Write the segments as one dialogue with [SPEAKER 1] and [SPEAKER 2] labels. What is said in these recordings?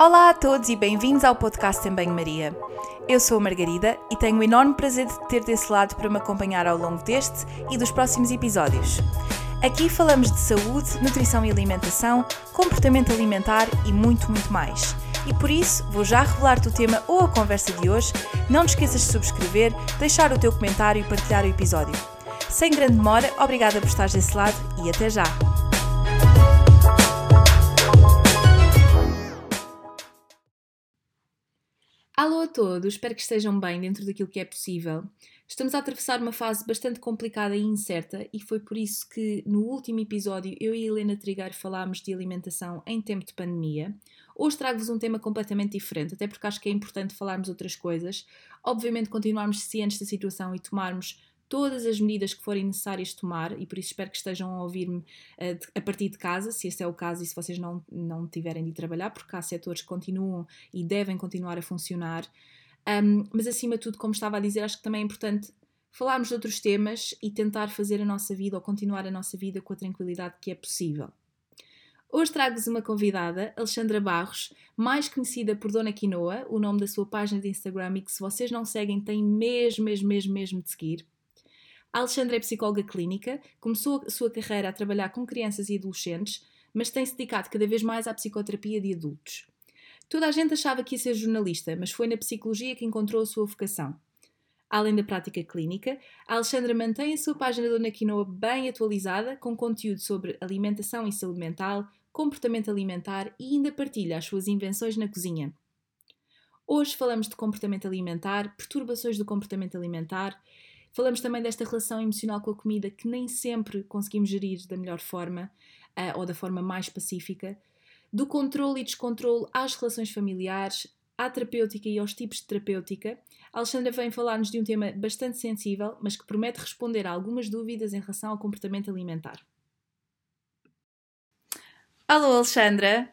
[SPEAKER 1] Olá a todos e bem-vindos ao podcast em Banho-Maria. Eu sou a Margarida e tenho o enorme prazer de ter desse lado para me acompanhar ao longo deste e dos próximos episódios. Aqui falamos de saúde, nutrição e alimentação, comportamento alimentar e muito, muito mais. E por isso, vou já revelar-te o tema ou a conversa de hoje. Não te esqueças de subscrever, deixar o teu comentário e partilhar o episódio. Sem grande demora, obrigada por estares desse lado e até já! Alô a todos, espero que estejam bem dentro daquilo que é possível. Estamos a atravessar uma fase bastante complicada e incerta, e foi por isso que no último episódio eu e Helena Trigar falámos de alimentação em tempo de pandemia. Hoje trago-vos um tema completamente diferente, até porque acho que é importante falarmos outras coisas. Obviamente, continuarmos cientes da situação e tomarmos todas as medidas que forem necessárias tomar, e por isso espero que estejam a ouvir-me uh, a partir de casa, se esse é o caso e se vocês não, não tiverem de trabalhar, porque há setores que continuam e devem continuar a funcionar. Um, mas acima de tudo, como estava a dizer, acho que também é importante falarmos de outros temas e tentar fazer a nossa vida ou continuar a nossa vida com a tranquilidade que é possível. Hoje trago-vos uma convidada, Alexandra Barros, mais conhecida por Dona Quinoa, o nome da sua página de Instagram e que se vocês não seguem têm mesmo, mesmo, mesmo, mesmo de seguir. A Alexandra é psicóloga clínica, começou a sua carreira a trabalhar com crianças e adolescentes, mas tem-se dedicado cada vez mais à psicoterapia de adultos. Toda a gente achava que ia ser jornalista, mas foi na psicologia que encontrou a sua vocação. Além da prática clínica, a Alexandra mantém a sua página Dona Quinoa bem atualizada, com conteúdo sobre alimentação e saúde mental, comportamento alimentar e ainda partilha as suas invenções na cozinha. Hoje falamos de comportamento alimentar, perturbações do comportamento alimentar Falamos também desta relação emocional com a comida que nem sempre conseguimos gerir da melhor forma uh, ou da forma mais pacífica, do controle e descontrole às relações familiares, à terapêutica e aos tipos de terapêutica. A Alexandra vem falar-nos de um tema bastante sensível, mas que promete responder a algumas dúvidas em relação ao comportamento alimentar. Alô, Alexandra.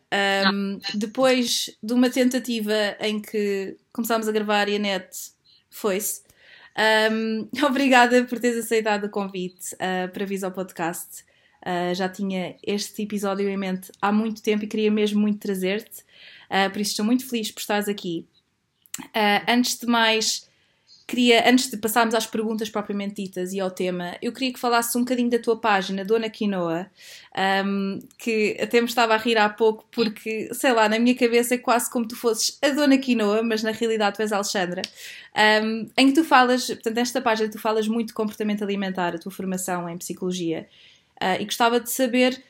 [SPEAKER 1] Um, depois de uma tentativa em que começámos a gravar e a net foi-se, um, obrigada por teres aceitado o convite uh, para vir ao podcast. Uh, já tinha este episódio em mente há muito tempo e queria mesmo muito trazer-te, uh, por isso estou muito feliz por estares aqui. antes de mais, queria, antes de passarmos às perguntas propriamente ditas e ao tema, eu queria que falasses um bocadinho da tua página, Dona Quinoa, um, que até me estava a rir há pouco, porque, sei lá, na minha cabeça é quase como tu fosses a Dona Quinoa, mas na realidade tu és a Alexandra, um, em que tu falas, portanto, nesta página tu falas muito de comportamento alimentar, a tua formação em psicologia, uh, e gostava de saber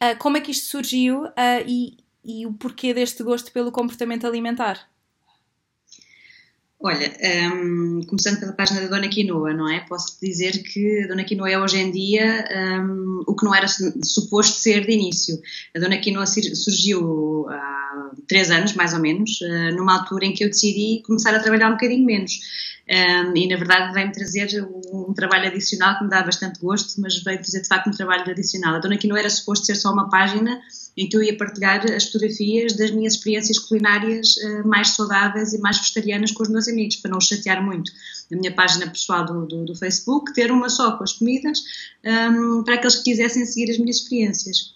[SPEAKER 1] uh, como é que isto surgiu uh, e, e o porquê deste gosto pelo comportamento alimentar.
[SPEAKER 2] Olha, um, começando pela página da Dona Quinoa, não é? Posso dizer que a Dona Quinoa é hoje em dia um, o que não era suposto ser de início. A Dona Quinoa surgiu há três anos, mais ou menos, uh, numa altura em que eu decidi começar a trabalhar um bocadinho menos. Um, e na verdade vem-me trazer um, trabalho adicional que me dá bastante gosto, mas veio trazer de facto um trabalho adicional. A Dona Quinoa era suposto ser só uma página em que eu ia partilhar as fotografias das minhas experiências culinárias uh, mais saudáveis e mais vegetarianas com os meus amigos, para não os chatear muito. Na minha página pessoal do, do, do Facebook, ter uma só com as comidas, um, para aqueles que quisessem seguir as minhas experiências.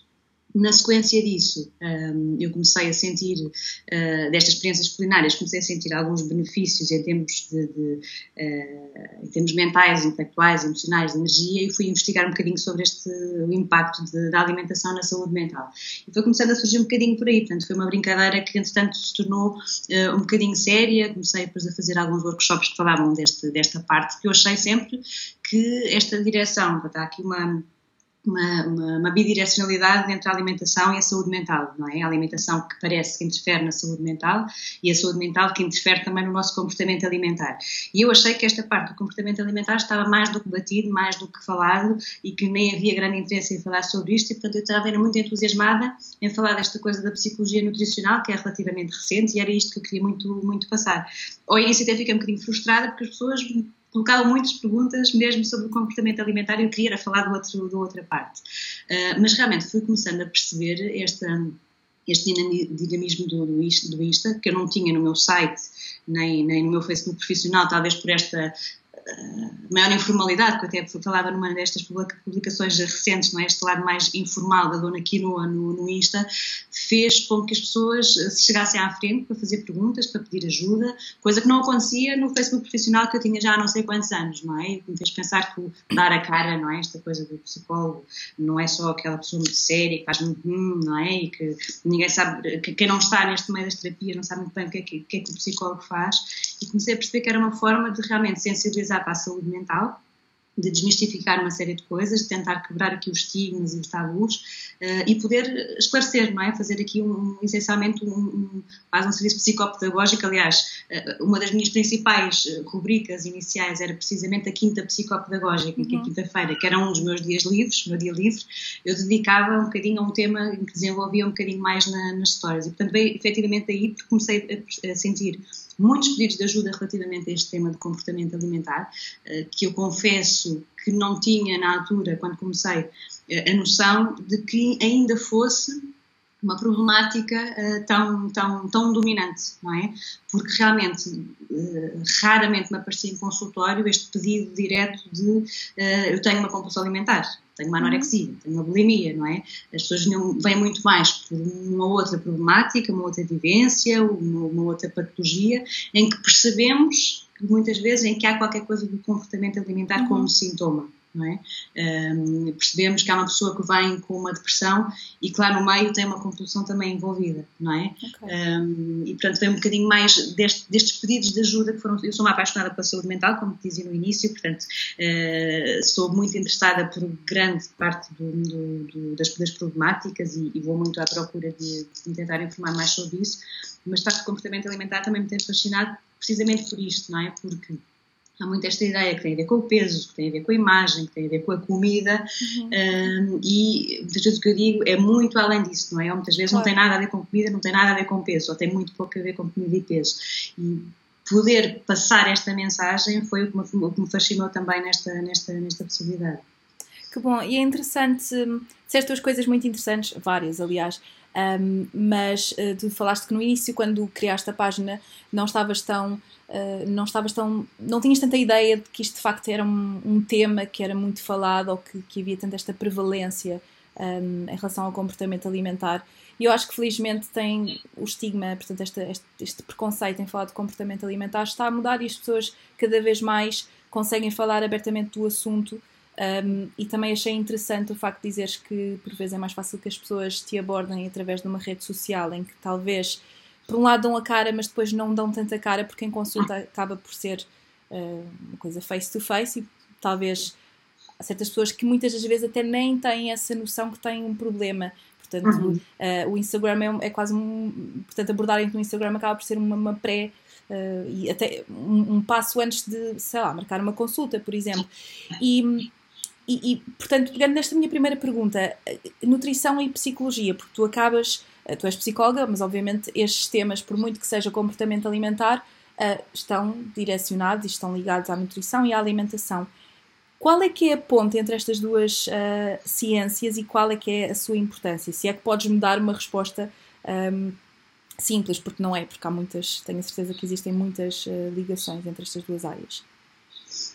[SPEAKER 2] Na sequência disso, um, eu comecei a sentir, uh, destas experiências culinárias, comecei a sentir alguns benefícios em termos, de, de uh, em termos mentais, intelectuais, emocionais, de energia, e fui investigar um bocadinho sobre este o impacto de, da alimentação na saúde mental. E foi começando a surgir um bocadinho por aí, portanto, foi uma brincadeira que, entretanto, se tornou uh, um bocadinho séria. Comecei depois a fazer alguns workshops que falavam deste, desta parte, que eu achei sempre que esta direção, está aqui uma uma, uma, uma, bidirecionalidade entre a alimentação e a saúde mental, não é? A alimentação que parece que interfere na saúde mental e a saúde mental que interfere também no nosso comportamento alimentar. E eu achei que esta parte do comportamento alimentar estava mais do que batido, mais do que falado e que nem havia grande interesse em falar sobre isto e, portanto, eu estava muito entusiasmada em falar desta coisa da psicologia nutricional, que é relativamente recente e era isto que eu queria muito, muito passar. Ao início até fiquei um bocadinho frustrada porque as pessoas colocavam muitas perguntas mesmo sobre o comportamento alimentar e eu queria falar do outro, da outra parte. Uh, mas realmente fui começando a perceber este dinamismo do, do, Insta, que eu não tinha no meu site nem, nem no meu Facebook profissional, talvez por esta maior informalidade, que eu até falava numa destas publicações recentes, não é? este lado mais informal da dona Quinoa no, no Insta, fez com que as pessoas se chegassem à frente para fazer perguntas, para pedir ajuda, coisa que não acontecia no Facebook profissional que eu tinha já há não sei quantos anos, não é? Me fez pensar que o dar a cara, não é? Esta coisa do psicólogo não é só aquela pessoa muito séria, que faz muito hum, não é? E que ninguém sabe, que quem não está neste meio das terapias não sabe muito bem o que é que, que, é que o psicólogo faz. E comecei a perceber que era uma forma de realmente sensibilizar para a saúde mental de desmistificar uma série de coisas, de tentar quebrar aqui os estigmas e os tabus uh, e poder esclarecer, não é? Fazer aqui um, essencialmente um, um, quase um serviço psicopedagógico. Aliás, uh, uma das minhas principais eh, rubricas iniciais era precisamente a quinta psicopedagógica, uhum. que é quinta-feira, que era um dos meus dias livres, meu dia livre, eu dedicava um bocadinho a um tema em que desenvolvia um bocadinho mais na, nas histórias. E, portanto, veio efetivamente daí porque comecei a, a sentir muitos pedidos de ajuda relativamente a este tema de comportamento alimentar, eh, que eu confesso que não tinha na altura, quando comecei, eh, a noção de que ainda fosse uma problemática uh, tão, tão, tão dominante, não é? Porque realmente, uh, raramente me aparecia em consultório este pedido direto de uh, eu tenho uma compulsão alimentar, tenho uma anorexia, tenho uma bulimia, não é? As pessoas vêm muito mais por uma outra problemática, uma outra vivência, uma, uma outra patologia, em que percebemos muitas vezes em que há qualquer coisa do comportamento alimentar uhum. como sintoma não é? Um, percebemos que há uma pessoa que vem com uma depressão e lá no meio tem uma compulsão também envolvida, não é? Okay. Um, e portanto vem um bocadinho mais deste, destes pedidos de ajuda que foram. Eu sou uma apaixonada pela saúde mental, como te dizia no início, portanto uh, sou muito interessada por grande parte do, do, do, das, das, problemáticas e, e, vou muito à procura de, de tentar informar mais sobre isso. Mas de facto, o comportamento alimentar também me tem fascinado precisamente por isto, não é? Porque há muito esta ideia que tem a ver com o peso, que tem a ver com a imagem, que tem a ver com a comida, uhum. um, e muitas vezes o que eu digo é muito além disso, não é? Ou muitas vezes claro. não tem nada a ver com comida, não tem nada a ver com peso, ou tem muito pouco a ver com comida e peso. E poder passar esta mensagem foi o que me, o que me fascinou também nesta, nesta, nesta possibilidade.
[SPEAKER 1] Que bom, e é interessante, disseste duas coisas muito interessantes, várias aliás, um, mas uh, tu falaste que no início, quando criaste a página, não estavas tão Uh, não estavas tão. não tinhas tanta ideia de que isto de facto era um, um tema que era muito falado ou que, que havia tanta esta prevalência um, em relação ao comportamento alimentar. E eu acho que felizmente tem o estigma, portanto, este, este, este, preconceito em falar de comportamento alimentar está a mudar e as pessoas cada vez mais conseguem falar abertamente do assunto. Um, e também achei interessante o facto de dizeres que por vezes é mais fácil que as pessoas te abordem através de uma rede social em que talvez por um lado dão a cara, mas depois não dão tanta cara porque em consulta acaba por ser uh, uma coisa face to face e talvez há certas pessoas que muitas das vezes até nem têm essa noção que têm um problema. Portanto, uhum. uh, o Instagram é, é, quase um. Portanto, abordarem no Instagram acaba por ser uma, uma pré. Uh, e até um, um, passo antes de, sei lá, marcar uma consulta, por exemplo. E, e, e, portanto, pegando nesta minha primeira pergunta, nutrição e psicologia, porque tu acabas tu és psicóloga, mas obviamente estes temas, por muito que seja comportamento alimentar, uh, estão direcionados e estão ligados à nutrição e à alimentação. Qual é que é a ponte entre estas duas uh, ciências e qual é que é a sua importância? Se é que podes me dar uma resposta um, ehm, simples, porque não é, porque há muitas, tenho a certeza que existem muitas uh, ligações entre estas duas áreas.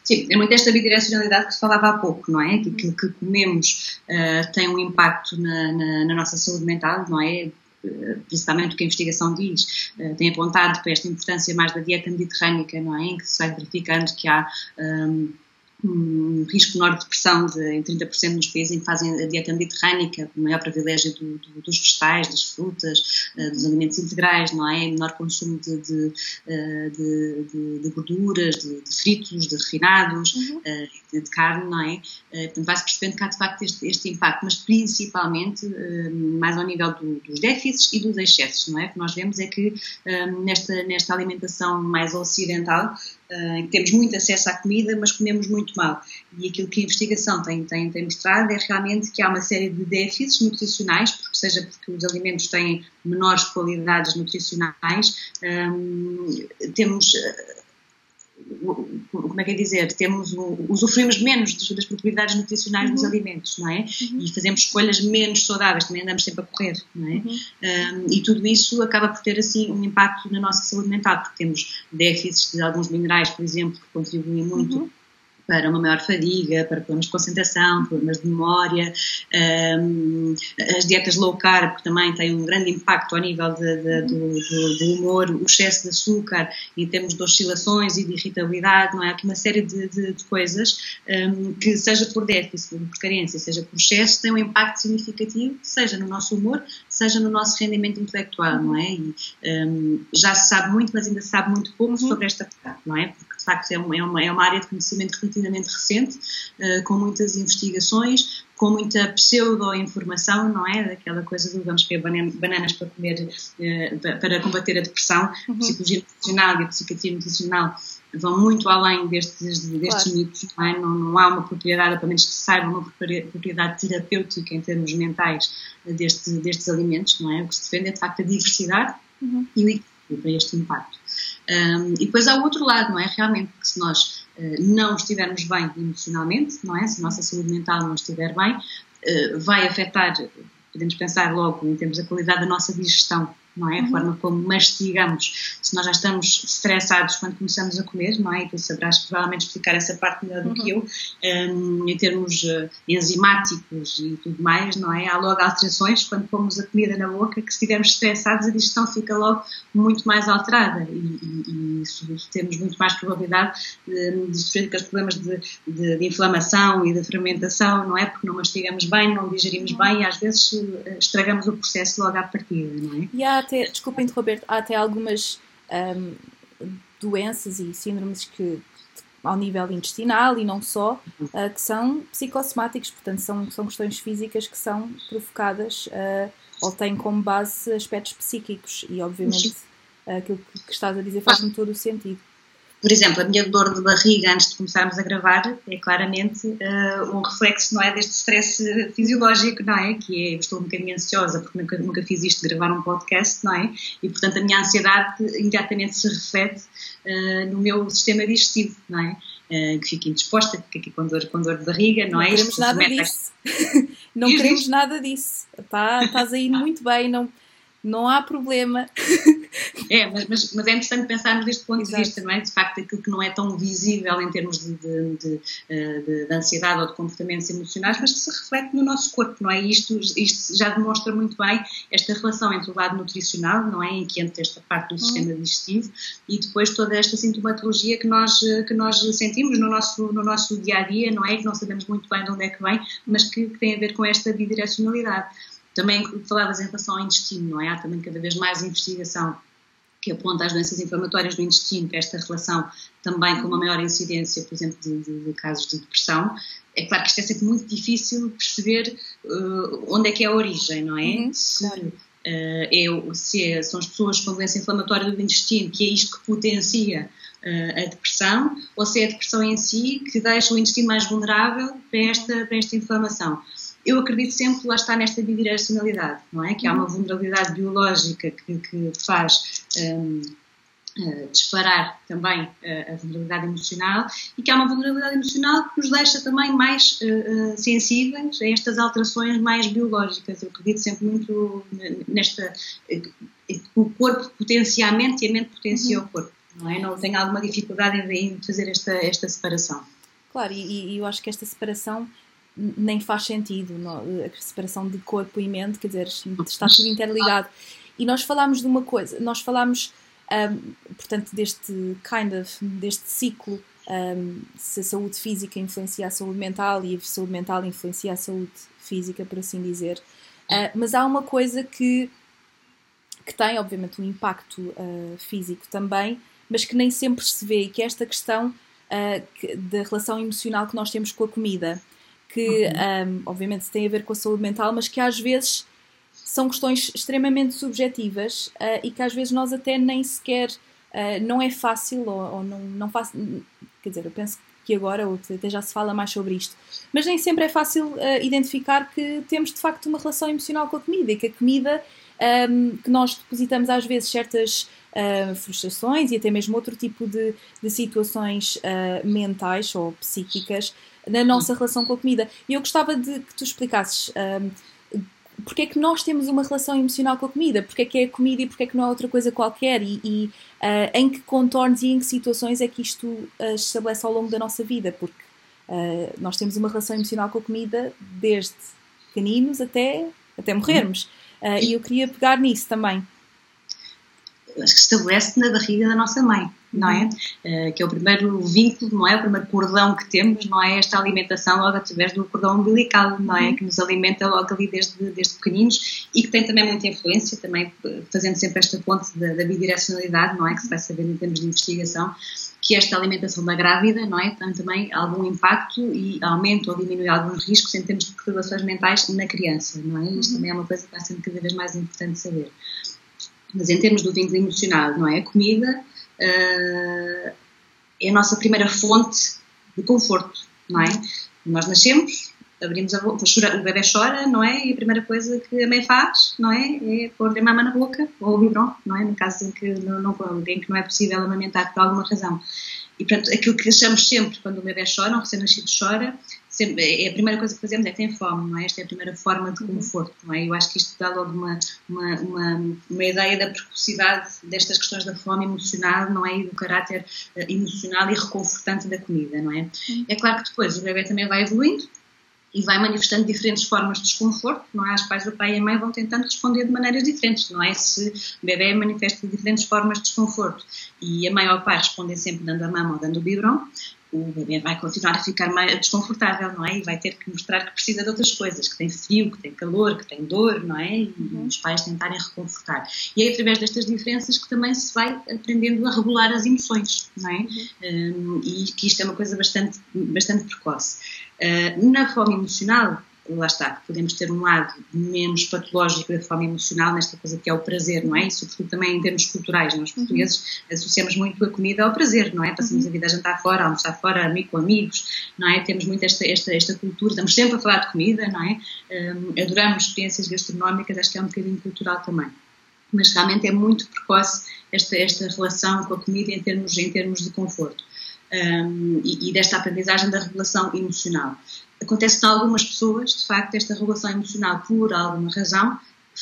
[SPEAKER 2] Sim, é muito esta bidirecionalidade que se falava há pouco, não é? Que aquilo que comemos uh, tem um impacto na, na, na, nossa saúde mental, não é? Principalmente o que a investigação diz, eh, tem apontado para esta importância mais da dieta mediterrânica, não é? Em que se vai verificando que há um, um risco menor de depressão de, em 30% nos países em que fazem a dieta mediterrânica, o maior privilégio do, do, dos vegetais, das frutas, uh, dos alimentos integrais, não é? Menor consumo de, de, uh, de gorduras, de, fritos, de refinados, uhum. uh, de, carne, não é? portanto, vai-se percebendo que há de facto este, este impacto, mas principalmente mais ao nível do, dos déficits e dos excessos, não é? O que nós vemos é que nesta, nesta alimentação mais ocidental, em que temos muito acesso à comida, mas comemos muito mal. E aquilo que a investigação tem, tem, tem mostrado é realmente que há uma série de déficits nutricionais, porque seja porque os alimentos têm menores qualidades nutricionais, um, temos como é que é dizer, temos usufruímos menos das propriedades nutricionais uhum. dos alimentos, não é? Uhum. E fazemos escolhas menos saudáveis, também andamos sempre a correr, não é? Uhum. Um, e tudo isso acaba por ter assim um impacto na nossa saúde mental, porque temos déficits de alguns minerais, por exemplo, que contribuem muito uhum para uma maior fadiga, para problemas de concentração, problemas de memória, um, as dietas low carb que também têm um grande impacto ao nível de, de, do, do, do, humor, o excesso de açúcar em termos de oscilações e de irritabilidade, não é? Há aqui uma série de, de coisas um, que, seja por déficit, por carência, seja por excesso, têm um impacto significativo, seja no nosso humor, seja no nosso rendimento intelectual, não é? E um, já se sabe muito, mas ainda se sabe muito pouco uhum. sobre esta parte, não é? Porque de facto é uma, é uma, é área de conhecimento relativamente recente, uh, com muitas investigações, com muita pseudo-informação, não é? Daquela coisa do vamos comer bananas para comer, uh, para combater a depressão. Uhum. Psicologia nutricional e a psiquiatria nutricional vão muito além destes, destes claro. mitos, não, é? não, não, há uma propriedade, pelo menos que se saiba, uma propriedade terapêutica em termos mentais deste, destes alimentos, não é? O que se defende é de facto a diversidade uhum. e o equilíbrio para este impacto. Um, e depois há o outro lado, não é? Realmente, que se nós uh, não estivermos bem emocionalmente, não é? Se a nossa saúde mental não estiver bem, uh, vai afetar, podemos pensar logo em termos da qualidade da nossa digestão não é? A uhum. forma como mastigamos. Se nós já estamos estressados quando começamos a comer, não é? E tu saberás provavelmente explicar essa parte melhor do uhum. que eu, um, em termos uh, enzimáticos e tudo mais, não é? Há logo alterações quando pomos a comida na boca, que se estivermos estressados a digestão fica logo muito mais alterada e, e, e temos muito mais probabilidade de, de sofrer aqueles problemas de, de, de, inflamação e de fermentação, não é? Porque não mastigamos bem, não digerimos uhum. bem e às vezes uh, estragamos o processo logo à partida, não é?
[SPEAKER 1] Yeah até, desculpa interromper, há até algumas um, doenças e síndromes que ao nível intestinal e não só, uh, que são psicossomáticos, portanto são, são questões físicas que são provocadas uh, ou têm como base aspectos psíquicos. E obviamente uh, aquilo que, que estás a dizer faz-me todo o sentido.
[SPEAKER 2] Por exemplo, a minha dor de barriga antes de começarmos a gravar é claramente uh, um reflexo, não é, deste stress fisiológico, não é? Que é, estou um bocadinho ansiosa porque nunca, nunca fiz isto de gravar um podcast, não é? E portanto a minha ansiedade imediatamente se reflete uh, no meu sistema digestivo, não é? Uh, que fica indisposta, fica aqui com dor, com dor de barriga, não,
[SPEAKER 1] não
[SPEAKER 2] é?
[SPEAKER 1] Queremos nada disso. não queremos nada disso. Tá, estás aí muito bem, não não há problema.
[SPEAKER 2] É, mas, mas, mas, é interessante pensarmos deste ponto Exato. de vista, não é? De facto, aquilo que não é tão visível em termos de, de, de, eh, de, de ansiedade ou de comportamentos emocionais, mas que se reflete no nosso corpo, não é? Isto, isto já demonstra muito bem esta relação entre o lado nutricional, não é? Em que entra esta parte do uhum. sistema digestivo e depois toda esta sintomatologia que nós, que nós sentimos no nosso, no nosso dia a dia, não é? Que não sabemos muito bem de onde é que vem, mas que, que tem a ver com esta bidirecionalidade. Também falavas em relação ao intestino, não é? Há também cada vez mais investigação que aponta as doenças inflamatórias do intestino, que esta relação também com uma maior incidência, por exemplo, de, de, de casos de depressão. É claro que isto é sempre muito difícil perceber uh, onde é que é a origem, não é? Uhum, se, claro. uh, é, se é, são as pessoas com doença inflamatória do intestino, que é isto que potencia uh, a depressão, ou se é a depressão em si que deixa o intestino mais vulnerável para esta, para esta inflamação eu acredito sempre, lá está, nesta bidirecionalidade, não é? Que há uma vulnerabilidade biológica que, que faz um, uh, eh, disparar também uh, a vulnerabilidade emocional e que há uma vulnerabilidade emocional que nos deixa também mais uh, sensíveis a estas alterações mais biológicas. Eu acredito sempre muito nesta. o corpo potencia a mente e a mente potencia uhum. o corpo, não é? Não tenho alguma dificuldade em fazer esta, esta separação.
[SPEAKER 1] Claro, e, e eu acho que esta separação nem faz sentido a separação de corpo e mente, quer dizer, está tudo interligado. E nós falámos de uma coisa, nós falámos, um, portanto, deste kind of, deste ciclo, um, se a saúde física influencia a saúde mental e a saúde mental influencia a saúde física, por assim dizer. Uh, mas há uma coisa que, que tem, obviamente, um impacto uh, físico também, mas que nem sempre se vê, e que é esta questão uh, que, da relação emocional que nós temos com a comida que uhum. um, obviamente tem a ver com a saúde mental, mas que às vezes são questões extremamente subjetivas uh, e que às vezes nós até nem sequer uh, não é fácil ou, ou, não, não faz, quer dizer, eu penso que agora até já se fala mais sobre isto, mas nem sempre é fácil uh, identificar que temos de facto uma relação emocional com a comida e que a comida um, que nós depositamos às vezes certas uh, frustrações e até mesmo outro tipo de, de situações uh, mentais ou psíquicas na nossa relação com a comida. E eu gostava de que tu explicasses um, porque é que nós temos uma relação emocional com a comida, porque é que é a comida e porque é que não é outra coisa qualquer e, e uh, em que contornos e em que situações é que isto uh, se estabelece ao longo da nossa vida, porque Uh, nós temos uma relação emocional com a comida desde pequeninos até, até morrermos. Uh, e eu queria pegar nisso também.
[SPEAKER 2] Acho que estabelece na barriga da nossa mãe não é? Uh, que é o primeiro vínculo, não é? O primeiro cordão que temos, não é? Esta alimentação logo através do cordão umbilical, não é? Uhum. Que nos alimenta logo ali desde, desde pequeninos e que tem também muita influência, também fazendo sempre esta ponte da, da bidirecionalidade, não é? Que se vai saber em termos de investigação, que esta alimentação da grávida, não é? Tem também algum impacto e aumenta ou diminui alguns riscos em termos de perturbações mentais na criança, não é? Isto uhum. também é uma coisa que vai sendo cada vez mais importante saber. Mas em termos do vínculo emocional, não é? A comida uh, é a nossa primeira fonte de conforto, não é? Nós nascemos, abrimos a boca, o bebê chora, não é? E a primeira coisa que a mãe faz, não é? É pôr-lhe a mama na boca, ou o biberon, não é? No caso em que não, não, em que não é possível amamentar por alguma razão. E, portanto, aquilo que achamos sempre quando o bebê chora, um recém-nascido chora, sempre, é a primeira coisa que fazemos é tem fome, não é? Esta é a primeira forma de uhum. conforto, não é? Eu acho que isto dá logo uma, uma, uma, uma ideia da precocidade destas questões da fome emocional, não é? E do caráter uh, emocional e reconfortante da comida, não é? Uhum. É claro que depois o bebê também vai evoluindo, e vai manifestando diferentes formas de desconforto, não é? As quais o pai e a mãe vão tentando responder de maneiras diferentes, não é? Se o bebê manifesta diferentes formas de desconforto e a mãe ou o pai respondem sempre dando a mama ou dando o biberon, o bebê vai continuar a ficar mais desconfortável, não é? E vai ter que mostrar que precisa de outras coisas, que tem frio, que tem calor, que tem dor, não é? E uhum. os pais tentarem reconfortar. E é através destas diferenças que também se vai aprendendo a regular as emoções, não é? Uhum. Um, e que isto é uma coisa bastante, bastante precoce. Uh, na fome emocional, lá está, podemos ter um lado menos patológico da fome emocional nesta coisa que é o prazer, não é? E sobretudo também em termos culturais, nós portugueses associamos muito a comida ao prazer, não é? Passamos a vida a jantar fora, a almoçar fora, amigo com amigos, não é? Temos muito esta, esta, esta cultura, estamos sempre a falar de comida, não é? Um, adoramos experiências gastronómicas, acho que é um bocadinho cultural também. Mas realmente é muito precoce esta, esta relação com a comida em termos, em termos de conforto. Um, e, e, desta aprendizagem da regulação emocional. Acontece que algumas pessoas, de facto, esta regulação emocional, por alguma razão,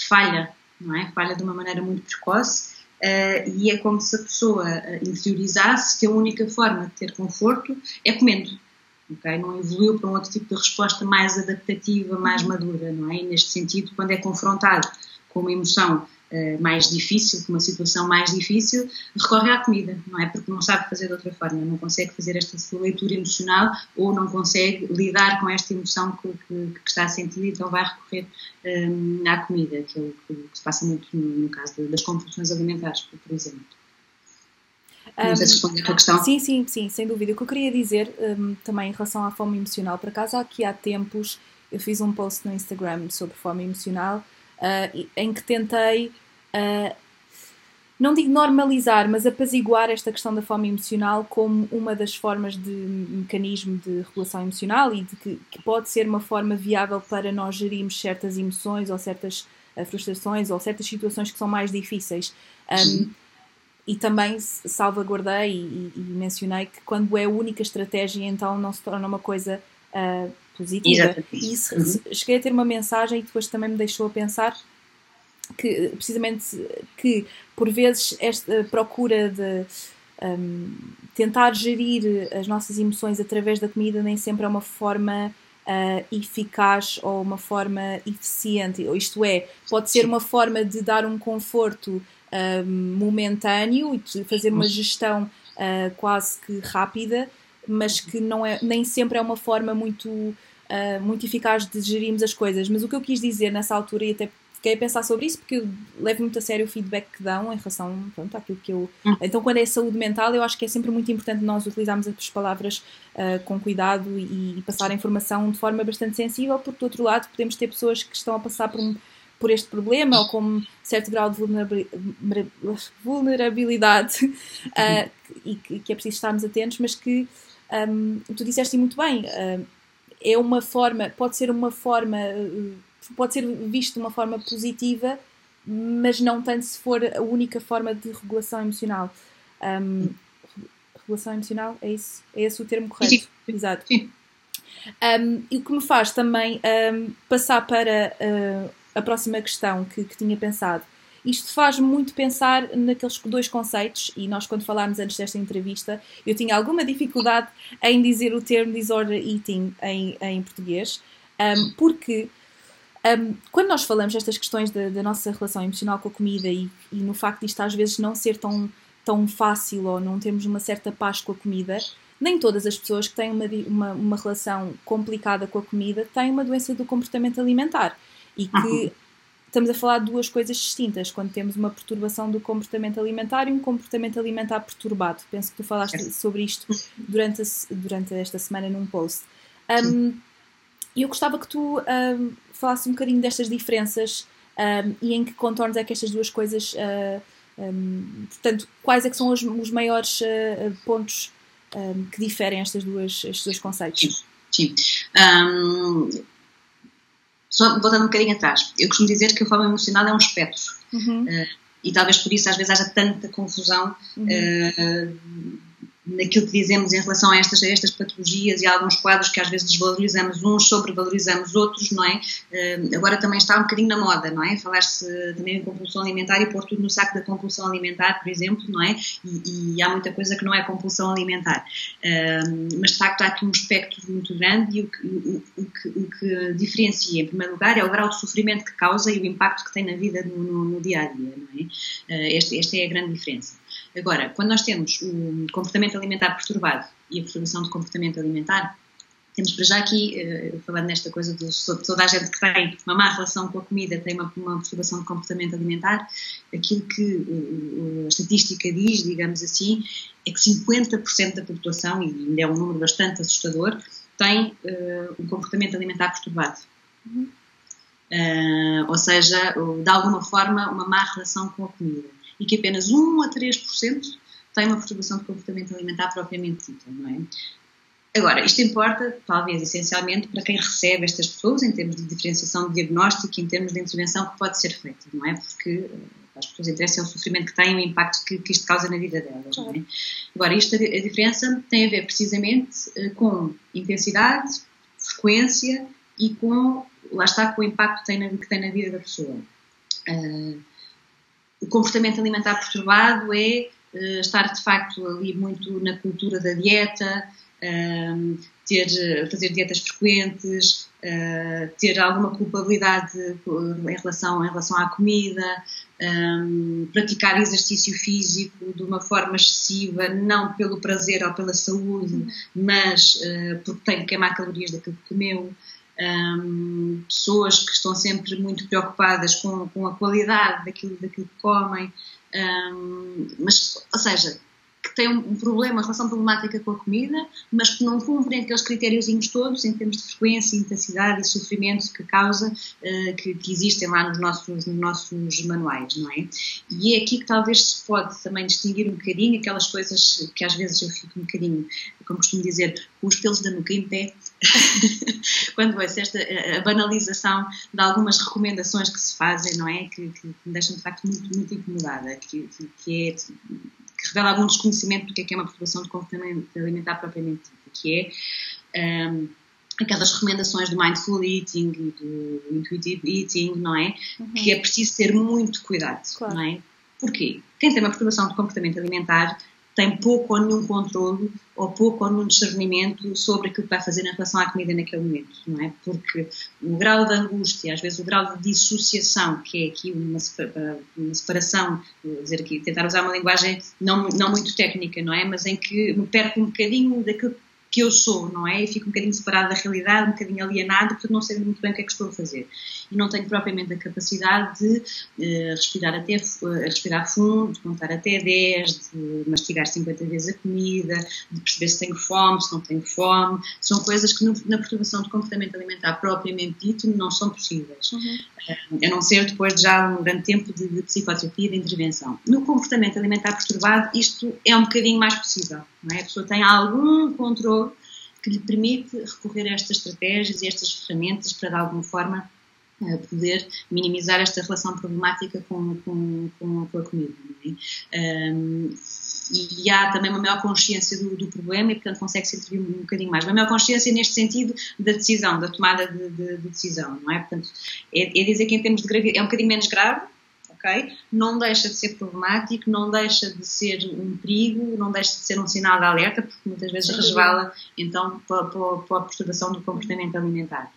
[SPEAKER 2] falha, não é? Falha de uma maneira muito precoce uh, e é como se a pessoa uh, interiorizasse que a única forma de ter conforto é comendo. Okay? Não evoluiu para um outro tipo de resposta mais adaptativa, mais madura, não é? E neste sentido, quando é confrontado com uma emoção eh, mais difícil, com uma situação mais difícil, recorre à comida, não é? Porque não sabe fazer de outra forma, não consegue fazer esta sua leitura emocional ou não consegue lidar com esta emoção que, que, que está a sentir, então vai recorrer um, à comida, que é o que, se passa muito no, no caso das compulsões alimentares, por exemplo. Não sei se responde a tua questão.
[SPEAKER 1] Sim, sim, sim, sem dúvida. O que eu queria dizer um, também em relação à fome emocional, por acaso aqui há tempos eu fiz um post no Instagram sobre fome emocional uh, em que tentei, uh, não digo normalizar, mas apaziguar esta questão da fome emocional como uma das formas de mecanismo de regulação emocional e de que, que pode ser uma forma viável para nós gerirmos certas emoções ou certas uh, frustrações ou certas situações que são mais difíceis. Um, e também salvaguardei e, e, mencionei que quando é a única estratégia, então não se torna uma coisa uh, positiva. Exatamente. E isso, uhum. cheguei a ter uma mensagem e depois também me deixou a pensar que, precisamente, que por vezes esta procura de um, tentar gerir as nossas emoções através da comida nem sempre é uma forma uh, eficaz ou uma forma eficiente. Isto é, pode ser uma forma de dar um conforto um, momentâneo e de fazer uma gestão uh, quase que rápida, mas que não é, nem sempre é uma forma muito uh, muito eficaz de gerirmos as coisas. Mas o que eu quis dizer nessa altura, e até fiquei a pensar sobre isso, porque eu levo muito a sério o feedback que dão em relação pronto, àquilo que eu. Hum. Então, quando é saúde mental, eu acho que é sempre muito importante nós utilizarmos as palavras uh, com cuidado e, e, passar a informação de forma bastante sensível, porque do outro lado podemos ter pessoas que estão a passar por um por este problema ou com certo grau de vulnerabilidade uh, e que, que, é preciso estarmos atentos, mas que um, tu disseste muito bem, uh, é uma forma, pode ser uma forma, eh, pode ser visto de uma forma positiva, mas não tanto se for a única forma de regulação emocional. Um, regulação emocional, é isso? É esse o termo correto? Exato. Um, e o que me faz também um, passar para uh, a próxima questão que, que, tinha pensado, isto faz muito pensar naqueles dois conceitos, e nós, quando falámos antes desta entrevista, eu tinha alguma dificuldade em dizer o termo disorder eating em, em português, um, porque um, quando nós falamos destas questões da, da, nossa relação emocional com a comida e, e no facto de isto às vezes não ser tão, tão fácil ou não termos uma certa paz com a comida, nem todas as pessoas que têm uma, uma, uma relação complicada com a comida têm uma doença do comportamento alimentar. E que uhum. Estamos a falar de duas coisas distintas quando temos uma perturbação do comportamento alimentar e um comportamento alimentar perturbado. Penso que tu falaste sobre isto durante, a, durante esta semana num post. Um, eu gostava que tu um, falasses um bocadinho destas diferenças um, e em que contornos é que estas duas coisas. Uh, um, portanto, quais é que são os, os maiores uh, pontos que diferem estas duas, estes dois conceitos?
[SPEAKER 2] Sim. sim. Só voltando um bocadinho atrás, eu costumo dizer que a forma emocional é um espectro. Uhum. Uh, e talvez por isso às vezes haja tanta confusão uhum. uh, naquilo que dizemos em relação a estas, a estas patologias e a alguns quadros que às vezes desvalorizamos uns, sobrevalorizamos outros, não é? Uh, agora também está um bocadinho na moda, não é? Falar-se também em compulsão alimentar e pôr tudo no saco da compulsão alimentar, por exemplo, não é? E, e há muita coisa que não é compulsão alimentar. Uh, mas de facto há aqui um espectro muito grande e o que, o, o, que, o que diferencia, em primeiro lugar, é o grau de sofrimento que causa e o impacto que tem na vida no, no, no dia a dia, não é? Uh, esta, esta é a grande diferença. Agora, quando nós temos o comportamento alimentar perturbado e a perturbação do comportamento alimentar, temos para já aqui, uh, falando nesta coisa de toda a gente que tem uma má relação com a comida tem uma, uma perturbação de comportamento alimentar, aquilo que uh, a estatística diz, digamos assim, é que 50% da população, e ainda é um número bastante assustador, tem uh, um comportamento alimentar perturbado. Uhum. ou seja, de alguma forma, uma má relação com a comida e que apenas 1 a 3% têm uma perturbação de comportamento alimentar propriamente dita, não é? Agora, isto importa, talvez, essencialmente para quem recebe estas pessoas, em termos de diferenciação de diagnóstico e em termos de intervenção que pode ser feita, não é? Porque eh, as pessoas interessam o sofrimento que têm, o impacto que, que isto causa na vida delas, não é? Agora, isto, a diferença tem a ver precisamente eh, com intensidade, frequência e com, lá está, com o impacto que tem na, que tem na vida da pessoa. Uh, o comportamento alimentar perturbado é uh, estar de facto ali muito na cultura da dieta, uh, ter, fazer dietas frequentes, uh, ter alguma culpabilidade em relação, em relação à comida, um, praticar exercício físico de uma forma excessiva, não pelo prazer ou pela saúde, uhum. mas porque tem que queimar calorias daquilo que comeu um, pessoas que estão sempre muito preocupadas com, com a qualidade daquilo, daquilo que comem, um, mas, ou seja, que têm um problema, uma relação problemática com a comida, mas que não cumprem aqueles critériozinhos todos em termos de frequência, intensidade e sofrimento que causa, uh, que, que, existem lá nos nossos, nos nossos manuais, não é? E é aqui que talvez se pode também distinguir um bocadinho aquelas coisas que às vezes eu fico um bocadinho, como costumo dizer, com os pelos da nuca em pé, quando ouço esta a banalização de algumas recomendações que se fazem, não é? Que, que me deixam de facto muito, muito incomodada, que, que, que é que revela algum desconhecimento do que é, que é uma perturbação de comportamento alimentar propriamente dita, que é um, aquelas recomendações do mindful eating e do intuitive eating, não é? Uhum. Que é preciso ter muito cuidado, claro. não é? Porquê? Quem tem uma perturbação de comportamento alimentar tem pouco ou nenhum controle ou pouco ou nenhum discernimento sobre aquilo que vai fazer em relação à comida naquele momento, não é? Porque o grau de angústia, às vezes o grau de dissociação, que é aqui uma, separação, dizer aqui, tentar usar uma linguagem não, não muito técnica, não é? Mas em que me perco um bocadinho daquilo que eu sou, não é? E fico um bocadinho separado da realidade, um bocadinho alienado, portanto não sei muito bem o que é que estou a fazer. E não tenho propriamente a capacidade de uh, respirar, até, uh, respirar fundo, de contar até 10, de mastigar 50 vezes a comida, de perceber se tenho fome, se não tenho fome. São coisas que no, na perturbação de comportamento alimentar propriamente dito não são possíveis. Uhum. Uh, a não ser depois de já um grande tempo de, de psicoterapia e de intervenção. No comportamento alimentar perturbado, isto é um bocadinho mais possível. Não é? A pessoa tem algum controle que lhe permite recorrer a estas estratégias e estas ferramentas para, de alguma forma, eh, poder minimizar esta relação problemática com, com, com, a comida. É? Um, e há também uma maior consciência do, do, problema e, portanto, consegue-se intervir um bocadinho mais. Uma maior consciência neste sentido da decisão, da tomada de, de, de decisão, não é? Portanto, é, é, dizer que em termos de gravidez é um bocadinho menos grave, ok? Não deixa de ser problemático, não deixa de ser um perigo, não deixa de ser um sinal de alerta, porque muitas vezes resvala então para, a perturbação do comportamento alimentar,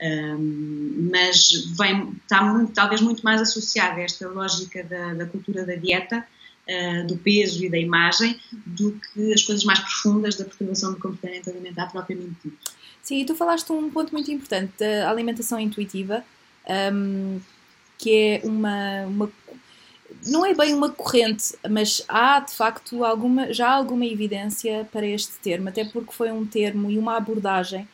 [SPEAKER 2] é? um, mas vem, está muito, talvez muito mais associada a esta lógica da, da cultura da dieta, uh, do peso e da imagem, do que as coisas mais profundas da perturbação do comportamento alimentar propriamente dito.
[SPEAKER 1] Sim, e tu falaste um ponto muito importante da alimentação intuitiva, um, que é uma, uma, não é bem uma corrente, mas há de facto alguma, já alguma evidência para este termo, até porque foi um termo e uma abordagem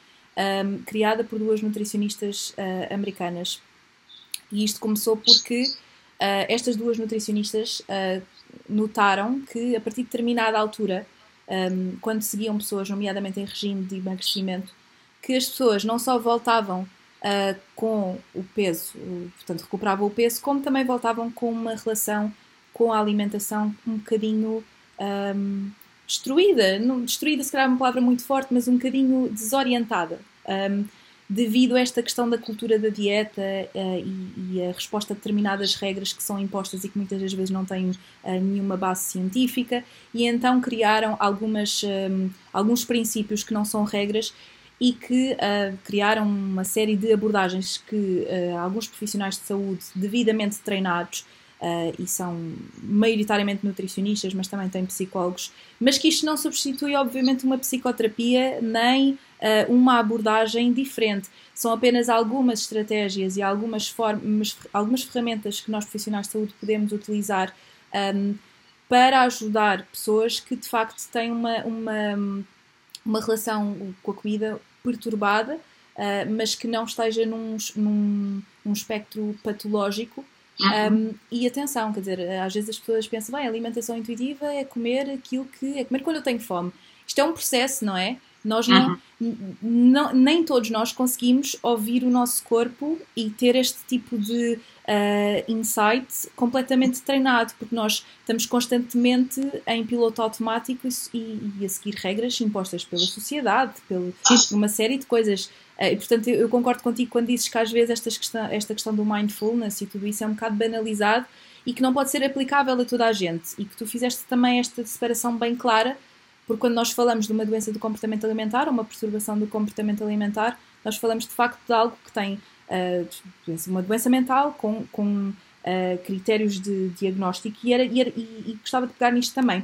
[SPEAKER 1] um, criada por duas nutricionistas uh, americanas. E isto começou porque uh, estas duas nutricionistas uh, notaram que a partir de determinada altura, um, quando seguiam pessoas, nomeadamente em regime de emagrecimento, que as pessoas não só voltavam uh, com o peso, portanto, recuperavam o peso, como também voltavam com uma relação com a alimentação um bocadinho um, destruída. Não, destruída, se calhar, é uma palavra muito forte, mas um bocadinho desorientada. Um, devido a esta questão da cultura da dieta uh, e, e, a resposta a determinadas regras que são impostas e que muitas das vezes não têm uh, nenhuma base científica, e então criaram algumas, um, alguns princípios que não são regras e que uh, criaram uma série de abordagens que uh, alguns profissionais de saúde devidamente treinados uh, e são maioritariamente nutricionistas, mas também têm psicólogos, mas que isto não substitui, obviamente, uma psicoterapia nem uma abordagem diferente. São apenas algumas estratégias e algumas, formas, algumas ferramentas que nós profissionais de saúde podemos utilizar um, para ajudar pessoas que de facto têm uma, uma uma relação com a comida perturbada, uh, mas que não esteja num, num, num espectro patológico. Uhum. Um, e atenção, quer dizer, às vezes as pessoas pensam, bem, alimentação intuitiva é comer aquilo que. é comer quando eu tenho fome. Isto é um processo, não é? Nós não, uhum. não, nem todos nós conseguimos ouvir o nosso corpo e ter este tipo de uh, insight completamente treinado, porque nós estamos constantemente em piloto automático e, e a seguir regras impostas pela sociedade, pelo, por uma série de coisas. Uh, e, portanto, eu, eu, concordo contigo quando dizes que às vezes esta questão, esta questão do mindfulness e tudo isso é um bocado banalizado e que não pode ser aplicável a toda a gente. E que tu fizeste também esta separação bem clara porque quando nós falamos de uma doença do comportamento alimentar, uma perturbação do comportamento alimentar, nós falamos de facto de algo que tem uh, uma doença mental com, com uh, critérios de diagnóstico e, era, e, era, e, e, gostava de pegar nisto também.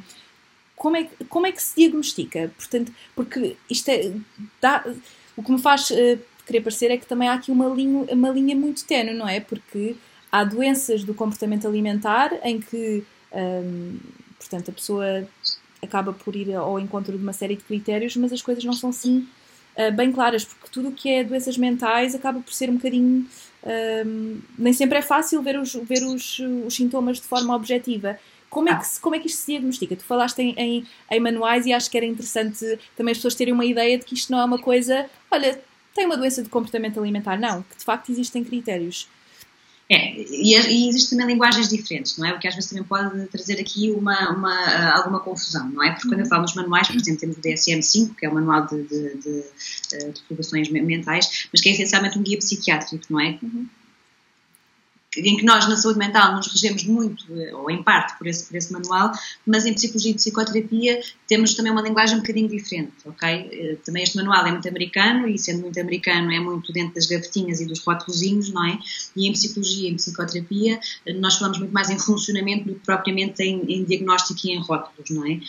[SPEAKER 1] Como é, como é que se diagnostica? Portanto, porque isto é. Dá, o que me faz uh, querer parecer é que também há aqui uma linha, uma linha muito tenue, não é? Porque há doenças do comportamento alimentar em que, um, portanto, a pessoa acaba por ir ao encontro de uma série de critérios, mas as coisas não são assim uh, bem claras, porque tudo o que é doenças mentais acaba por ser um bocadinho. Uh, nem sempre é fácil ver os, ver os, os sintomas de forma objetiva. Como é, que, como é que isto se diagnostica? Tu falaste em, em, em, manuais e acho que era interessante também as pessoas terem uma ideia de que isto não é uma coisa, olha, tem uma doença de comportamento alimentar. Não, que de facto existem critérios.
[SPEAKER 2] É, e, e existem também linguagens diferentes, não é? O que às vezes também pode trazer aqui uma, uma, alguma confusão, não é? Porque quando eu falo nos manuais, por exemplo, temos o DSM-5, que é o Manual de, de, de, de Perturbações Mentais, mas que é essencialmente um guia psiquiátrico, não é? Uhum em que nós na saúde mental nos regemos muito, eh, ou em parte, por esse, por esse manual, mas em psicologia e psicoterapia temos também uma linguagem um bocadinho diferente, ok? Eh, também este manual é muito americano e sendo muito americano é muito dentro das gavetinhas e dos rótulozinhos, não é? E em psicologia e em psicoterapia eh, nós falamos muito mais em funcionamento do que propriamente em, em diagnóstico e em rótulos, não é?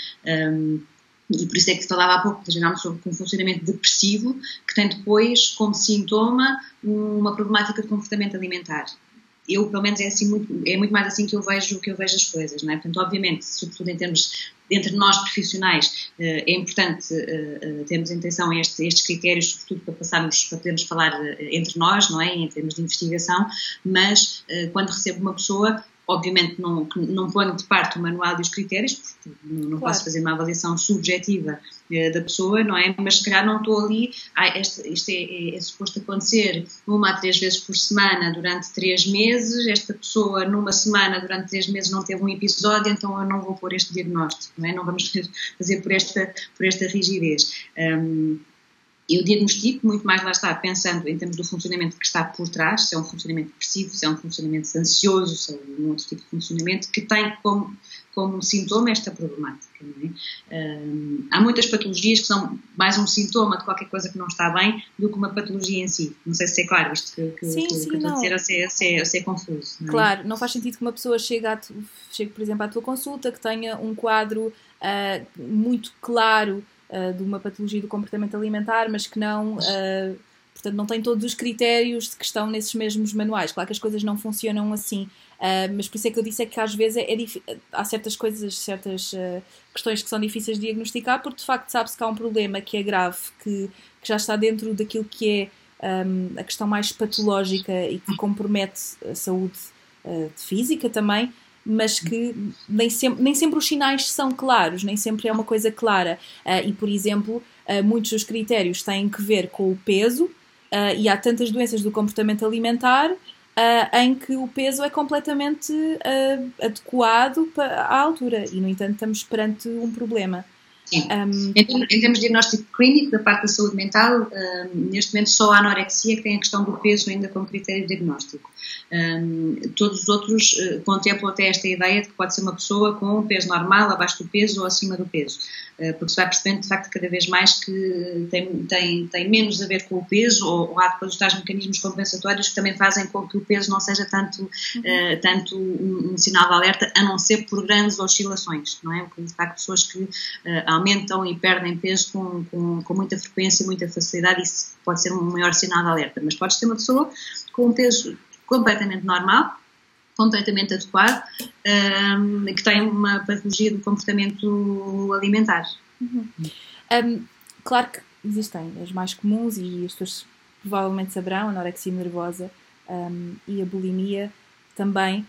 [SPEAKER 2] Um, e por isso é que falava há pouco, geralmente, sobre um funcionamento depressivo, que tem depois como sintoma uma problemática de comportamento alimentar eu pelo menos é assim muito, é muito mais assim que eu vejo que eu vejo as coisas, não é? Portanto, obviamente, sobretudo em termos entre nós profissionais eh, é importante eh, eh, termos atenção a estes, estes critérios, sobretudo para passarmos, para podermos falar entre nós, não é? Em termos de investigação, mas quando recebo uma pessoa Obviamente não, não ponho de parte o manual e os critérios, porque não, claro. posso fazer uma avaliação subjetiva eh, da pessoa, não é? Mas se calhar não estou ali, ah, este, isto é, é, é, suposto acontecer uma a três vezes por semana durante três meses, esta pessoa numa semana durante três meses não teve um episódio, então eu não vou pôr este diagnóstico, não é? Não vamos fazer por esta, por esta rigidez. Um, eu diagnostico muito mais, lá está, pensando em termos do funcionamento que está por trás, se é um funcionamento depressivo, se é um funcionamento ansioso, se é um outro tipo de funcionamento, que tem como, como sintoma esta problemática. É? Há muitas patologias que são mais um sintoma de qualquer coisa que não está bem do que uma patologia em si. Não sei se é claro isto que, que, sim, que, sim, que estou a dizer ou se é, se, é, se é confuso.
[SPEAKER 1] Não é? Claro, não faz sentido que uma pessoa chegue, a, chegue, por exemplo, à tua consulta, que tenha um quadro uh, muito claro uh, de uma patologia do comportamento alimentar, mas que não, uh, portanto, não tem todos os critérios que estão nesses mesmos manuais. Claro que as coisas não funcionam assim, uh, mas por isso é que eu disse é que às vezes é, é há certas coisas, certas questões que são difíceis de diagnosticar, porque de facto sabe-se que há um problema que é grave, que, que já está dentro daquilo que é um, a questão mais patológica e que compromete a saúde física também, mas que nem sempre, nem sempre os sinais são claros, nem sempre é uma coisa clara. Uh, e, por exemplo, uh, muitos dos critérios têm que ver com o peso, uh, e há tantas doenças do comportamento alimentar em que o peso é completamente adequado à altura, e, no entanto, estamos perante um problema.
[SPEAKER 2] Sim. Um, em, em, termos de diagnóstico clínico da parte da saúde mental, um, neste momento só a anorexia que tem a questão do peso ainda como critério diagnóstico. Um, todos os outros uh, contemplam até esta ideia de que pode ser uma pessoa com peso normal, abaixo do peso ou acima do peso. Uh, porque se vai percebendo, de facto, cada vez mais que tem, tem, tem menos a ver com o peso, ou, ou há depois os tais mecanismos compensatórios que também fazem com que o peso não seja tanto, uhum. uh, tanto um, um, sinal de alerta, a não ser por grandes oscilações, não é? Porque, de facto, pessoas que aumentam e perdem peso com, com, com muita frequência muita facilidade, isso pode ser um maior sinal de alerta. Mas pode ser uma pessoa com um peso completamente normal, completamente adequado, um, que tem uma patologia do comportamento alimentar.
[SPEAKER 1] Uhum. Um, claro que existem as mais comuns e as pessoas provavelmente saberão, a anorexia nervosa um, e a bulimia também.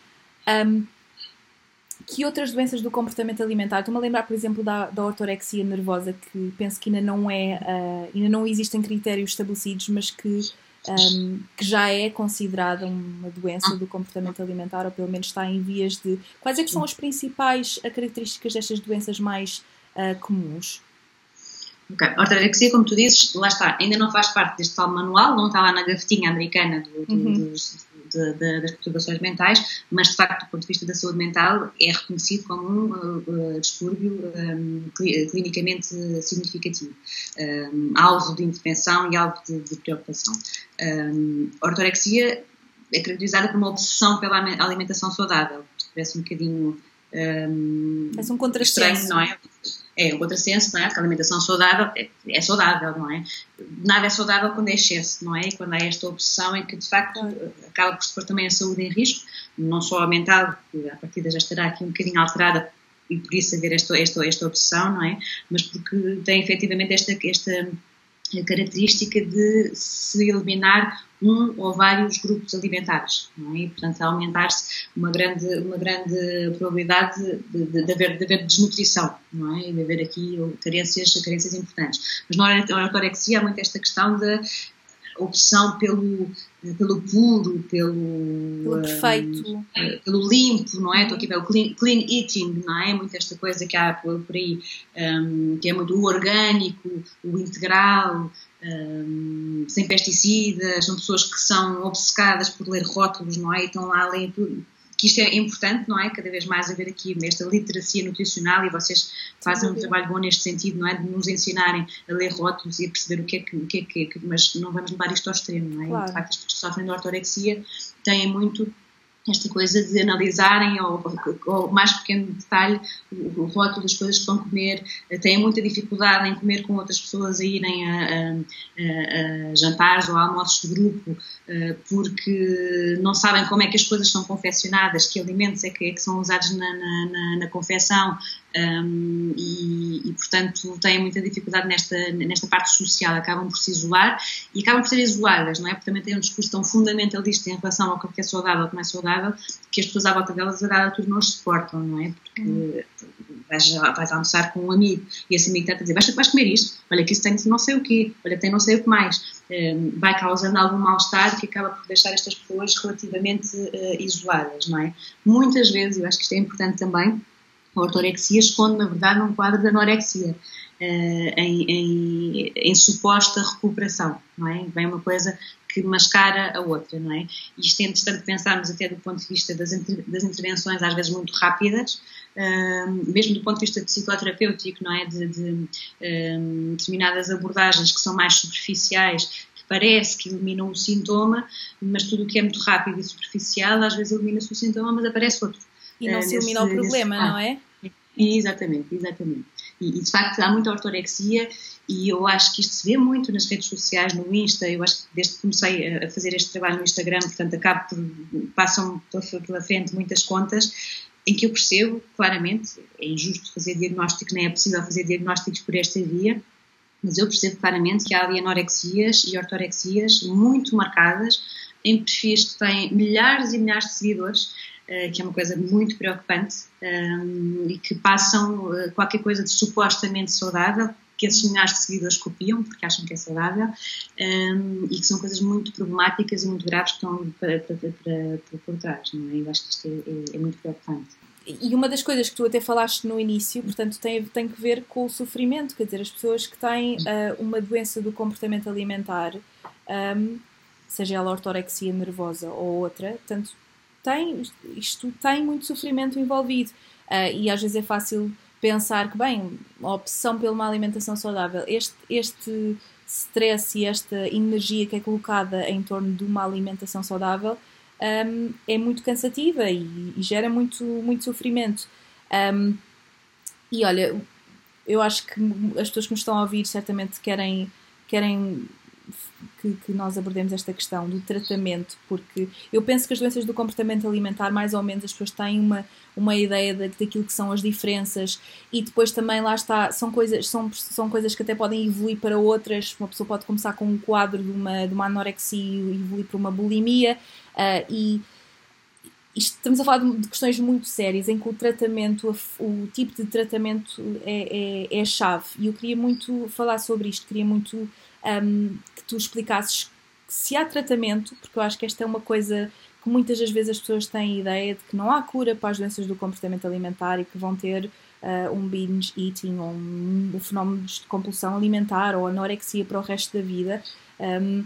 [SPEAKER 1] que outras doenças do comportamento alimentar? Estou-me a lembrar, por exemplo, da, da ortorexia nervosa, que penso que ainda não é, uh, ainda não existem critérios estabelecidos, mas que um, que já é considerada uma doença do comportamento alimentar, ou pelo menos está em vias de. Quais é que são as principais características destas doenças mais uh, comuns?
[SPEAKER 2] Ok, ortorexia, como tu dizes, lá está, ainda não faz parte deste tal manual, não está lá na gavetinha americana do, do, uhum. dos, de, de, das perturbações mentais, mas de facto, do ponto de vista da saúde mental, é reconhecido como um uh, distúrbio um, clinicamente significativo, um, alvo de intervenção e alvo de, de preocupação. Um, a ortorexia é caracterizada por uma obsessão pela alimentação saudável, parece um bocadinho um,
[SPEAKER 1] Parece um estranho,
[SPEAKER 2] não é? É um contrassenso, não é? Porque a alimentação saudável é, é, saudável, não é? Nada é saudável quando é excesso, não é? E quando há esta opção em que, de facto, acaba por se pôr também a saúde em risco, não só a mental, que a partir já estará aqui um bocadinho alterada e por isso haver esta, esta, esta opção, não é? Mas porque tem efetivamente esta, esta a característica de se eliminar um ou vários grupos alimentares, não é? E, portanto, aumentar-se uma grande, uma grande probabilidade de, de, de, haver, de haver desnutrição, não é? E de haver aqui carências, carências importantes. Mas na ortorexia há muito esta questão da opção pelo, pelo puro, pelo,
[SPEAKER 1] pelo perfeito,
[SPEAKER 2] um, pelo limpo, não é? Estou aqui ver o clean, clean, eating, não é? Muito esta coisa que há por, por aí, um, que é muito o orgânico, o integral, um, sem pesticidas, são pessoas que são obcecadas por ler rótulos, não é? E estão lá a ler tudo que isto é importante, não é? Cada vez mais haver aqui esta literacia nutricional e vocês fazem um trabalho bom neste sentido, não é? De nos ensinarem a ler rótulos e a perceber o que é que, o que, é que, mas não vamos levar isto ao extremo, não é? Claro. De facto, as pessoas que sofrem de ortorexia têm muito esta coisa de analisarem ao mais pequeno detalhe o, rótulo das coisas que vão comer, têm muita dificuldade em comer com outras pessoas, a irem a, a, a jantares ou a almoços de grupo, eh, porque não sabem como é que as coisas são confeccionadas, que alimentos é que, é que são usados na, na, na, na confecção, um, e, e, portanto têm muita dificuldade nesta, nesta parte social, acabam por se isolar e acabam por ser isoladas, não é? Porque também têm um discurso tão fundamentalista em relação ao que é saudável e que não é saudável, que as pessoas à volta delas a dada altura não os suportam, não é? Porque vais, vais almoçar com um amigo e esse amigo está a dizer, vais, vais comer isto, olha que isso tem não sei o quê, olha tem não sei o que mais. Vai causando algum mal-estar que acaba por deixar estas pessoas relativamente uh, isoladas, não é? Muitas vezes, eu acho que isto é importante também, a ortorexia esconde, na verdade, um quadro de anorexia. em, em, em, suposta recuperação, não é? Vem uma coisa que mascara a outra, não é? Isto é interessante pensarmos até do ponto de vista das, das intervenções, às vezes muito rápidas, mesmo do ponto de vista psicoterapêutico, não é? De, de determinadas abordagens que são mais superficiais, que parece que eliminam o sintoma, mas tudo o que é muito rápido e superficial, às vezes elimina-se o sintoma, mas aparece outro.
[SPEAKER 1] E não uh, se elimina o problema, não é?
[SPEAKER 2] Exatamente, exatamente. E, e, de facto há muita ortorexia e eu acho que isto se vê muito nas redes sociais, no Insta, eu acho que desde que comecei a fazer este trabalho no Instagram, portanto acabo por, passam pela frente muitas contas em que eu percebo claramente, é injusto fazer diagnóstico, nem é possível fazer diagnósticos por esta via, mas eu percebo claramente que há ali anorexias e ortorexias muito marcadas em perfis que têm milhares e milhares de seguidores, que é uma coisa muito preocupante, um, eh, e que passam uh, qualquer coisa de supostamente saudável, que esses milhares de seguidores copiam porque acham que é saudável um, e que são coisas muito problemáticas e muito graves que estão para, para, para, para por trás. Não é? Eu acho que isto é, é, é, muito preocupante.
[SPEAKER 1] E uma das coisas que tu até falaste no início, portanto, tem, tem que ver com o sofrimento, quer dizer, as pessoas que têm uh, uma doença do comportamento alimentar, um, seja ela ortorexia nervosa ou outra, portanto, tem, isto tem muito sofrimento envolvido. Uh, e às vezes é fácil pensar que, bem, a opção pela uma alimentação saudável, este, este stress e esta energia que é colocada em torno de uma alimentação saudável um, é muito cansativa e, e, gera muito, muito sofrimento. Um, e olha, eu acho que as pessoas que nos estão a ouvir certamente querem, querem que, que, nós abordemos esta questão do tratamento, porque eu penso que as doenças do comportamento alimentar, mais ou menos, as pessoas têm uma, uma ideia de, daquilo que são as diferenças e depois também lá está, são coisas, são, são coisas que até podem evoluir para outras. Uma pessoa pode começar com um quadro de uma, de uma anorexia e evoluir para uma bulimia uh, e estamos a falar de, questões muito sérias em que o tratamento, o tipo de tratamento é, é, é a chave. E eu queria muito falar sobre isto, queria muito um, que tu explicasses se há tratamento, porque eu acho que esta é uma coisa que muitas das vezes as pessoas têm a ideia de que não há cura para as doenças do comportamento alimentar e que vão ter uh, um binge eating ou um, um, fenómeno de compulsão alimentar ou anorexia para o resto da vida. Um,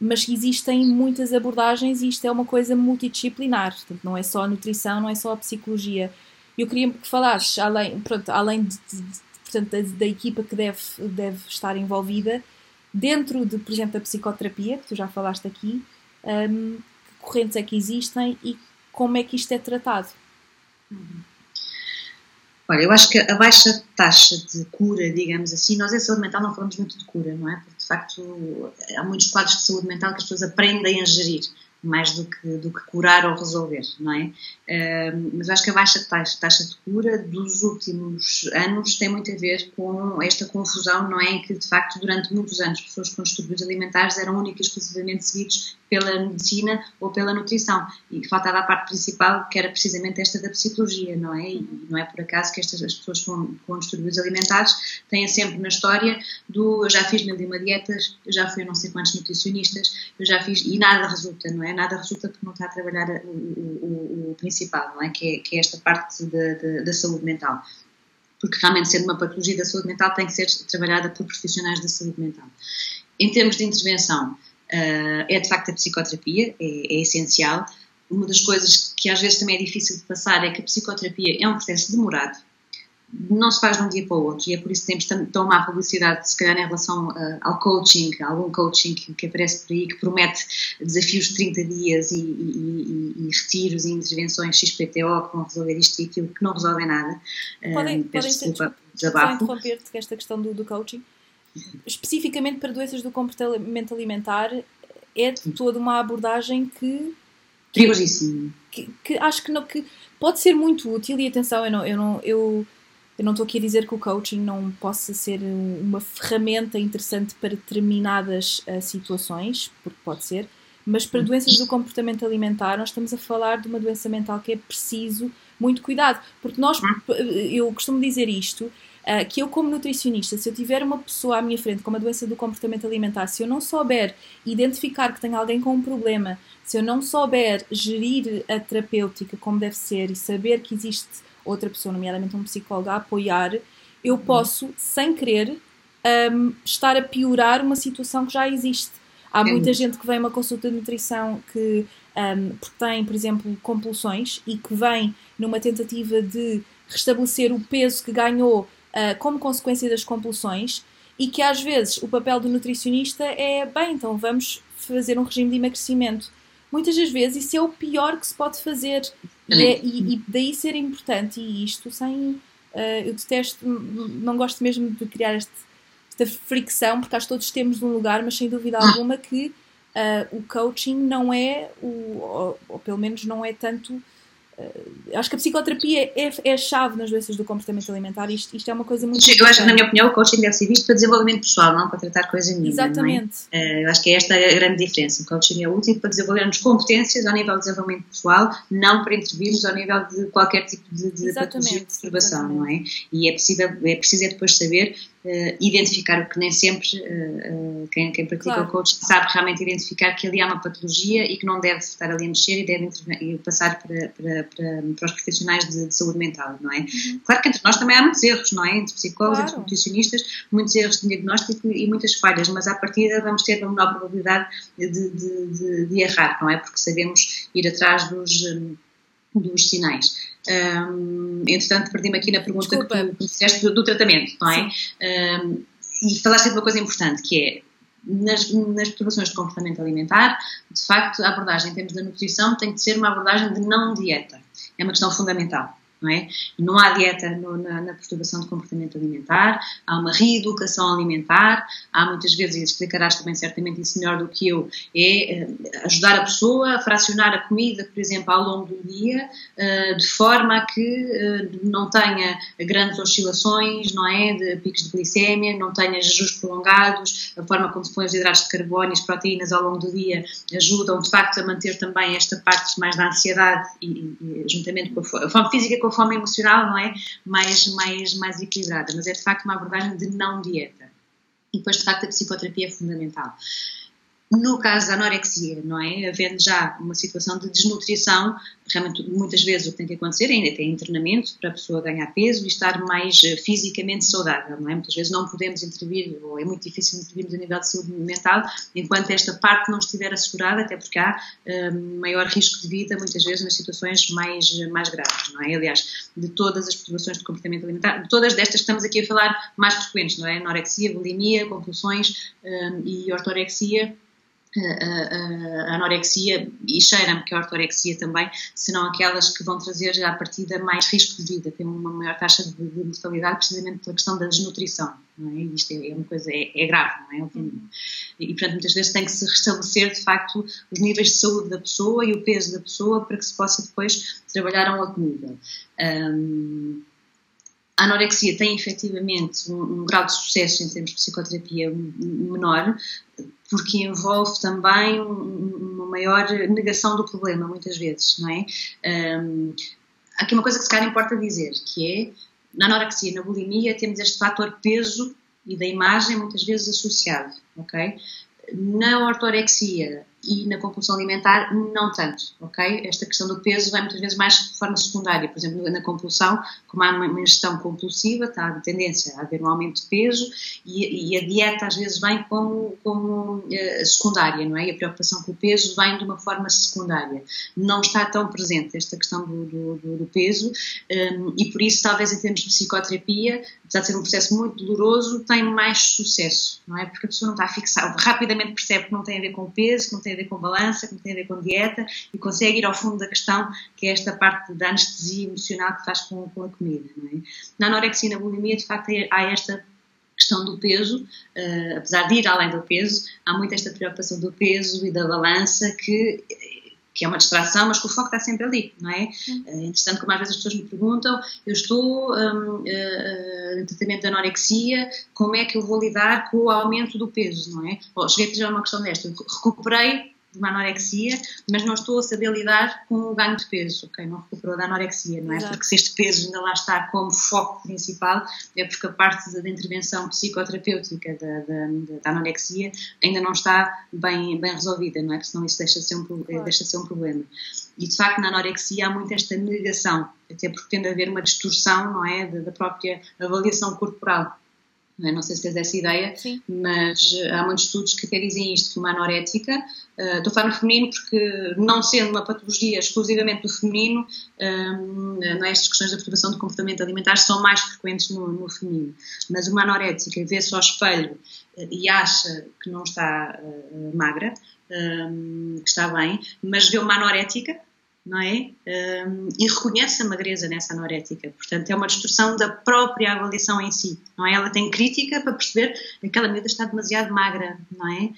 [SPEAKER 1] mas existem muitas abordagens e isto é uma coisa multidisciplinar, portanto, não é só a nutrição, não é só a psicologia. Eu queria que falasses, além, pronto, além de, de, de portanto, da, da, equipa que deve, deve estar envolvida, dentro de, por exemplo, da psicoterapia, que tu já falaste aqui, um, que correntes é que existem e como é que isto é tratado?
[SPEAKER 2] Olha, eu acho que a baixa taxa de cura, digamos assim, nós em saúde mental não falamos muito de cura, não é? Porque de facto há muitos quadros de saúde mental que as pessoas aprendem a gerir mais do que, do que curar ou resolver, não é? Uh, mas acho que a baixa taxa, taxa de cura dos últimos anos tem muito a ver com esta confusão, não é? Em que, de facto, durante muitos anos, pessoas com distúrbios alimentares eram únicas e exclusivamente seguidos pela medicina ou pela nutrição. E faltava a parte principal, que era precisamente esta da psicologia, não é? E não é por acaso que estas as pessoas com, com distúrbios alimentares têm sempre na história do eu já fiz mil e uma dietas, eu já fui a não sei quantos nutricionistas, eu já fiz, e nada resulta, não é? Nada resulta porque não está a trabalhar o, o, o principal, não é? Que, é? que é esta parte da saúde mental porque realmente sendo uma patologia da saúde mental tem que ser trabalhada por profissionais da saúde mental. Em termos de intervenção, uh, é de facto a psicoterapia, é, é, essencial. Uma das coisas que às vezes também é difícil de passar é que a psicoterapia é um processo demorado, não se faz de um dia para o outro, e é por isso que temos tão má publicidade, se calhar, em relação uh, ao coaching, algum coaching que, que, aparece por aí, que promete desafios de 30 dias e, e, e, e retiros e intervenções XPTO que vão resolver isto e aquilo, que não resolvem nada.
[SPEAKER 1] Podem, uh, podem desculpa, desabafo. interromper-te esta questão do, do coaching? especificamente para doenças do comportamento alimentar, é toda uma abordagem que.
[SPEAKER 2] Perigosíssima.
[SPEAKER 1] Que, que, acho que, não, que pode ser muito útil, e atenção, eu não. Eu não eu, eu não estou aqui a dizer que o coaching não possa ser uma ferramenta interessante para determinadas uh, situações, porque pode ser, mas para doenças do comportamento alimentar, nós estamos a falar de uma doença mental que é preciso muito cuidado, porque nós, eu costumo dizer isto, que eu, como nutricionista, se eu tiver uma pessoa à minha frente com uma doença do comportamento alimentar, se eu não souber identificar que tem alguém com um problema, se eu não souber gerir a terapêutica como deve ser e saber que existe outra pessoa, nomeadamente um psicólogo, a apoiar, eu posso, sem querer, um, estar a piorar uma situação que já existe. Há muita gente que vem a uma consulta de nutrição que um, tem, por exemplo, compulsões e que vem numa tentativa de restabelecer o peso que ganhou uh, como consequência das compulsões e que às vezes o papel do nutricionista é bem, então vamos fazer um regime de emagrecimento. Muitas das vezes isso é o pior que se pode fazer e, é, e, e daí ser importante e isto sem uh, eu detesto, não gosto mesmo de criar este, esta fricção porque acho que todos temos um lugar, mas sem dúvida alguma que uh, o coaching não é o, ou, ou pelo menos não é tanto acho que a psicoterapia é, é, a chave nas doenças do comportamento alimentar. Isto, isto é uma coisa muito.
[SPEAKER 2] Eu acho que, na minha opinião, o coaching deve ser visto para desenvolvimento pessoal, não para tratar coisa nenhuma. É? Exatamente. É? Eu acho que é esta a grande diferença. O coaching é útil para desenvolvermos competências ao nível de desenvolvimento pessoal, não para intervirmos ao nível de qualquer tipo de, de patologia de perturbação, não é? E é preciso, é preciso é depois saber uh, identificar o que nem sempre uh, quem, quem pratica claro. o coaching sabe realmente identificar que ali há uma patologia e que não deve estar ali a mexer e deve e passar para, para, para, para, os profissionais de, de, saúde mental, não é? Uhum. Claro que entre nós também há muitos erros, não é? Entre psicólogos, claro. entre nutricionistas, muitos erros de diagnóstico e muitas falhas, mas à partida vamos ter uma menor probabilidade de, de, de, de errar, não é? Porque sabemos ir atrás dos, dos sinais. Um, entretanto, perdi-me aqui na pergunta Desculpa. que tu fizeste do, do, tratamento, não é? Um, e falaste de uma coisa importante, que é nas, nas perturbações de comportamento alimentar, de facto, a abordagem em termos da nutrição tem que ser uma abordagem de não dieta. É uma questão fundamental não é? Não há dieta no, na, na, perturbação de comportamento alimentar, há uma reeducação alimentar, há muitas vezes, e explicarás também certamente isso melhor do que eu, é uh, ajudar a pessoa a fracionar a comida, por exemplo, ao longo do dia, uh, de forma a que uh, não tenha grandes oscilações, não é? De picos de glicémia, não tenha jejuns prolongados, a forma como se põe os hidratos de carbono e as proteínas ao longo do dia ajudam, de facto, a manter também esta parte mais da ansiedade e, e juntamente com a fome física, com com a fome emocional, não é? Mais, mais, mais equilibrada, mas é de facto uma abordagem de não dieta. E depois, de facto, a psicoterapia é fundamental. No caso da anorexia, não é? Havendo já uma situação de desnutrição, realmente muitas vezes o que tem que acontecer ainda tem internamento para a pessoa ganhar peso e estar mais eh, fisicamente saudável, não é? Muitas vezes não podemos intervir, ou é muito difícil intervir no nível de saúde mental, enquanto esta parte não estiver assegurada, até porque há um, maior risco de vida, muitas vezes, nas situações mais, mais graves, não é? Aliás, de todas as perturbações de comportamento alimentar, de todas destas que estamos aqui a falar mais frequentes, não é? Anorexia, bulimia, compulsões um, e ortorexia, a, anorexia e cheira-me que a ortorexia também serão aquelas que vão trazer à partida mais risco de vida, têm uma maior taxa de, de mortalidade precisamente pela questão da desnutrição. Não é? Isto é, é uma coisa, é, é, grave, não é? Obviamente. E, portanto, muitas vezes tem que se restabelecer, de facto, os níveis de saúde da pessoa e o peso da pessoa para que se possa depois trabalhar a um outro nível. Um, a anorexia tem efetivamente um, um, grau de sucesso em termos de psicoterapia menor, porque envolve também uma maior negação do problema, muitas vezes, não é? Um, aqui uma coisa que se calhar importa dizer, que é, na anorexia, na bulimia, temos este fator peso e da imagem muitas vezes associado, ok? Na ortorexia e na compulsão alimentar não tanto, ok? Esta questão do peso vai muitas vezes mais de forma secundária, por exemplo, na compulsão, como há uma ingestão compulsiva, está a tendência a haver um aumento de peso e, e a dieta às vezes vem como, como uh, secundária, não é? E a preocupação com o peso vem de uma forma secundária. Não está tão presente esta questão do, do, do peso um, e por isso talvez em termos de psicoterapia, apesar de ser um processo muito doloroso, tem mais sucesso, não é? Porque a pessoa não está a fixar, rapidamente percebe que não tem a ver com o peso, que não tem a ver com balança, que tem a ver com dieta e consegue ir ao fundo da questão, que é esta parte da anestesia emocional que faz com, com a comida. É? Na anorexia e na bulimia, de facto, é, há esta questão do peso, uh, apesar de ir além do peso, há muito esta preocupação do peso e da balança que que é uma distração, mas que o foco está sempre ali, não é? É interessante como às vezes as pessoas me perguntam, eu estou um, uh, uh, em tratamento de anorexia, como é que eu vou lidar com o aumento do peso, não é? Bom, cheguei a ter uma questão desta, recuperei uma anorexia, mas não estou a saber lidar com o ganho de peso, ok? Não recuperou da anorexia, não é? Exato. Porque se este peso ainda lá está como foco principal, é porque a parte da, intervenção psicoterapêutica da, da, da, anorexia ainda não está bem, bem resolvida, não é? Porque senão isso deixa de, ser um, claro. deixa de ser um problema. E de facto na anorexia há muito esta negação, até porque tende a haver uma distorção, não é? Da, da própria avaliação corporal não, é? não sei se tens essa ideia,
[SPEAKER 1] Sim.
[SPEAKER 2] mas eh, há muitos estudos que até dizem isto, que uma anorética, uh, estou a falar no feminino porque não sendo uma patologia exclusivamente do feminino, um, não é, estas questões da perturbação do comportamento alimentar são mais frequentes no, no feminino, mas uma anorética vê-se ao espelho uh, e acha que não está uh, magra, um, que está bem, mas vê uma anorética, não é? Um, e reconhece a magreza nessa anorética. Portanto, é uma distorção da própria avaliação em si, não é? Ela tem crítica para perceber que aquela miúda está demasiado magra, não é?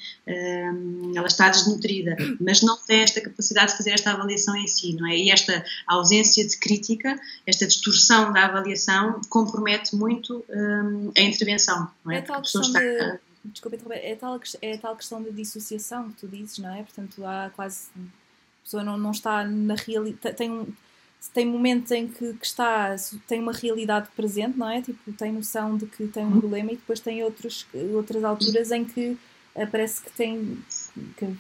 [SPEAKER 2] Um, ela está desnutrida, mas não tem esta capacidade de fazer esta avaliação em si, não é? E esta ausência de crítica, esta distorção da avaliação compromete muito um, a intervenção, não é?
[SPEAKER 1] é tal questão está... de... Desculpa, é tal, é tal questão de dissociação que tu dizes, não é? Portanto, há quase pessoa não, não está na realidade. Tem, tem momentos em que, que, está, tem uma realidade presente, não é? Tipo, tem noção de que tem um uhum. problema e depois tem outros, outras alturas em que uh, parece que tem que, que,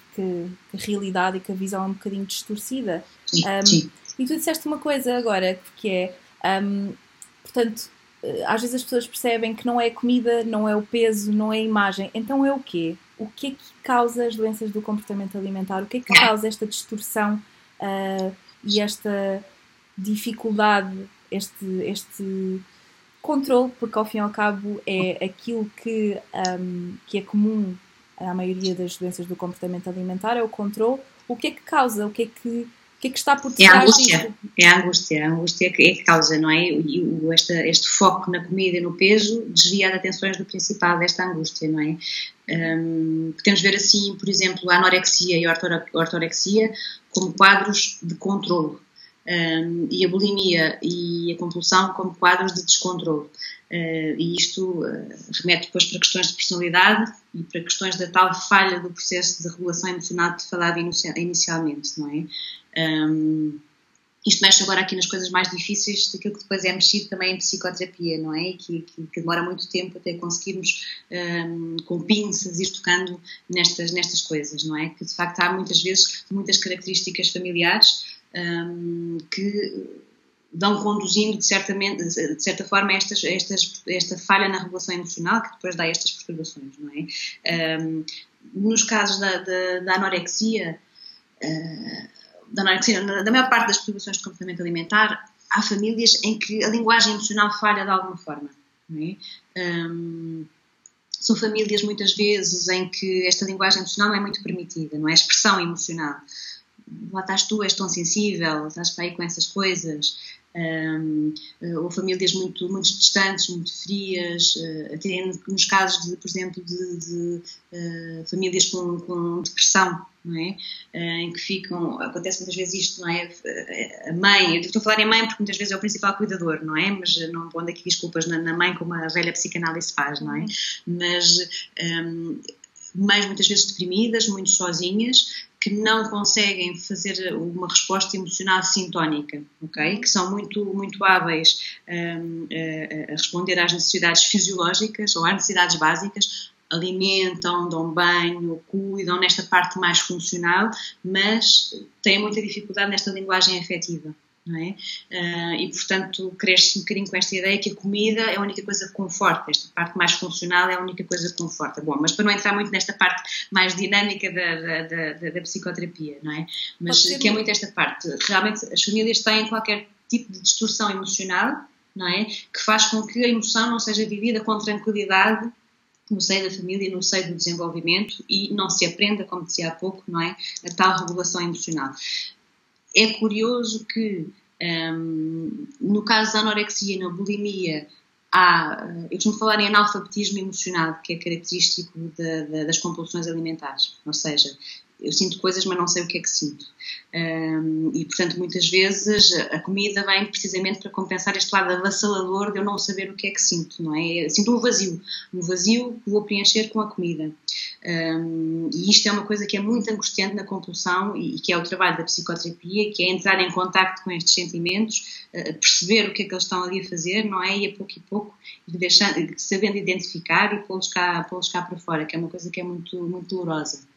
[SPEAKER 1] que, a realidade e que a visão é um bocadinho distorcida. Um, e tu disseste uma coisa agora que é, um, portanto, eh, às vezes as pessoas percebem que não é a comida, não é o peso, não é a imagem, então é o quê? O que é que causa as doenças do comportamento alimentar? O que é que causa esta distorção uh, e esta dificuldade, este, este controle, porque ao fim e ao cabo é aquilo que, um, que é comum à maioria das doenças do comportamento alimentar, é o controle. O que é que causa? O que é que que é que está por
[SPEAKER 2] trás é a angústia? É a angústia, a angústia que é que causa, não é? E este, este foco na comida e no peso desvia as atenções do principal desta angústia, não é? Um, podemos ver assim, por exemplo, a anorexia e a ortorexia como quadros de controle um, e a bulimia e a compulsão como quadros de descontrole. Uh, e isto uh, remete depois para questões de personalidade e para questões da tal falha do processo de regulação emocional que falava inicialmente, não é? Um, isto mexe agora aqui nas coisas mais difíceis daquilo que depois é mexido também em psicoterapia, não é? Que, que, que demora muito tempo até conseguirmos, um, com pinças, ir tocando nestas, nestas coisas, não é? Que de facto há muitas vezes muitas características familiares um, que vão conduzindo de, certamente, de certa forma estas, estas, esta falha na regulação emocional que depois dá estas perturbações, não é? Um, nos casos da, da, da anorexia, uh, da anorexia, da maior parte das perturbações de comportamento alimentar, há famílias em que a linguagem emocional falha de alguma forma, não é? Um, são famílias muitas vezes em que esta linguagem emocional não é muito permitida, não é? Expressão emocional. Lá estás tu, és tão sensível, estás para aí com essas coisas um, eh, ou famílias muito, muito distantes, muito frias, uh, até nos casos, de, por exemplo, de, de uh, famílias com, com, depressão, não é? Uh, em que ficam, acontece muitas vezes isto, não é? A mãe, eu estou a falar em mãe porque muitas vezes é o principal cuidador, não é? Mas não pondo aqui desculpas na, na mãe como a velha psicanálise faz, não é? Mas um, mães muitas vezes deprimidas, muito sozinhas, que não conseguem fazer uma resposta emocional sintónica, ok? Que são muito, muito hábeis um, a, a responder às necessidades fisiológicas ou às necessidades básicas, alimentam, dão banho, cuidam nesta parte mais funcional, mas têm muita dificuldade nesta linguagem afetiva é? Uh, e, portanto, cresce um bocadinho com esta ideia que a comida é a única coisa que conforta, esta parte mais funcional é a única coisa que conforta. Bom, mas para não entrar muito nesta parte mais dinâmica da, da, da, da psicoterapia, não é? Mas que é muito esta parte. Realmente, as famílias têm qualquer tipo de distorção emocional, não é? Que faz com que a emoção não seja vivida com tranquilidade no seio da família, no seio do desenvolvimento e não se aprenda, como dizia há pouco, não é? A tal regulação emocional. É curioso que, um, no caso da anorexia e na bulimia, há, eu costumo falar em analfabetismo emocional, que é característico das compulsões alimentares. Ou seja, eu sinto coisas, mas não sei o que é que sinto. Um, e, portanto, muitas vezes a comida vem precisamente para compensar este lado avassalador de eu não saber o que é que sinto, não é? Eu sinto um vazio, um vazio que vou preencher com a comida. Um, e isto é uma coisa que é muito angustiante na compulsão e, que é o trabalho da psicoterapia, que é entrar em contato com estes sentimentos, uh, perceber o que é que eles estão ali a fazer, não é? E a pouco e pouco, deixando, sabendo identificar e pô-los cá, pô cá para fora, que é uma coisa que é muito, muito dolorosa.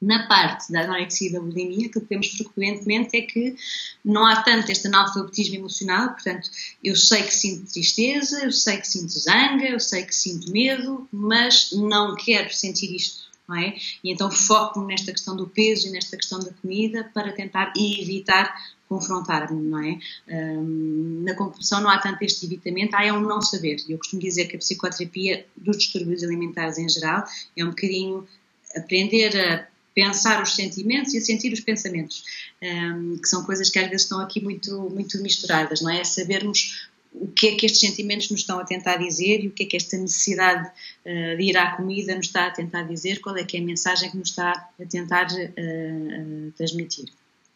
[SPEAKER 2] Na parte da anorexia e da bulimia, aquilo que vemos frequentemente é que não há tanto este analfabetismo emocional, portanto, eu sei que sinto tristeza, eu sei que sinto zanga, eu sei que sinto medo, mas não quero sentir isto, não é? E então foco-me nesta questão do peso e nesta questão da comida para tentar evitar confrontar-me, não é? Um, na compulsão não há tanto este evitamento, há é um não saber. Eu costumo dizer que a psicoterapia dos distúrbios alimentares em geral é um bocadinho aprender a pensar os sentimentos e a sentir os pensamentos, um, que são coisas que às vezes estão aqui muito, muito misturadas, não é? Sabermos o que é que estes sentimentos nos estão a tentar dizer e o que é que esta necessidade uh, de ir à comida nos está a tentar dizer, qual é que é a mensagem que nos está a tentar uh, uh, transmitir.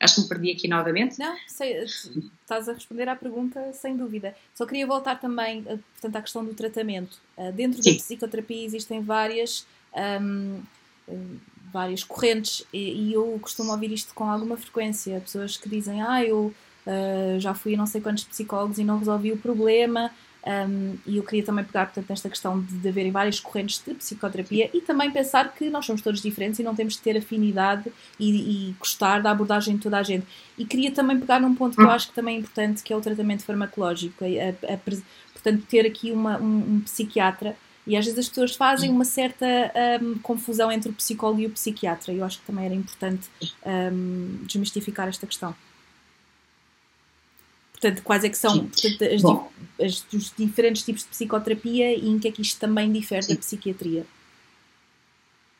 [SPEAKER 2] Acho que me perdi aqui novamente.
[SPEAKER 1] Não, sei, estás a responder à pergunta sem dúvida. Só queria voltar também, portanto, à questão do tratamento. dentro Sim. da psicoterapia existem várias um, várias correntes e, e, eu costumo ouvir isto com alguma frequência. Pessoas que dizem, ah, eu uh, já fui a não sei quantos psicólogos e não resolvi o problema. Um, e eu queria também pegar, portanto, nesta questão de, de haverem várias correntes de psicoterapia e também pensar que nós somos todos diferentes e não temos de ter afinidade e, e gostar da abordagem de toda a gente. E queria também pegar num ponto que eu acho que também é importante, que é o tratamento farmacológico. A, a, a, portanto, ter aqui uma, um, um psiquiatra e às vezes as pessoas fazem uma certa um, confusão entre o psicólogo e o psiquiatra. Eu acho que também era importante um, desmistificar esta questão. Portanto, quais é que são portanto, as, as, os diferentes tipos de psicoterapia e em que é que isto também difere da psiquiatria?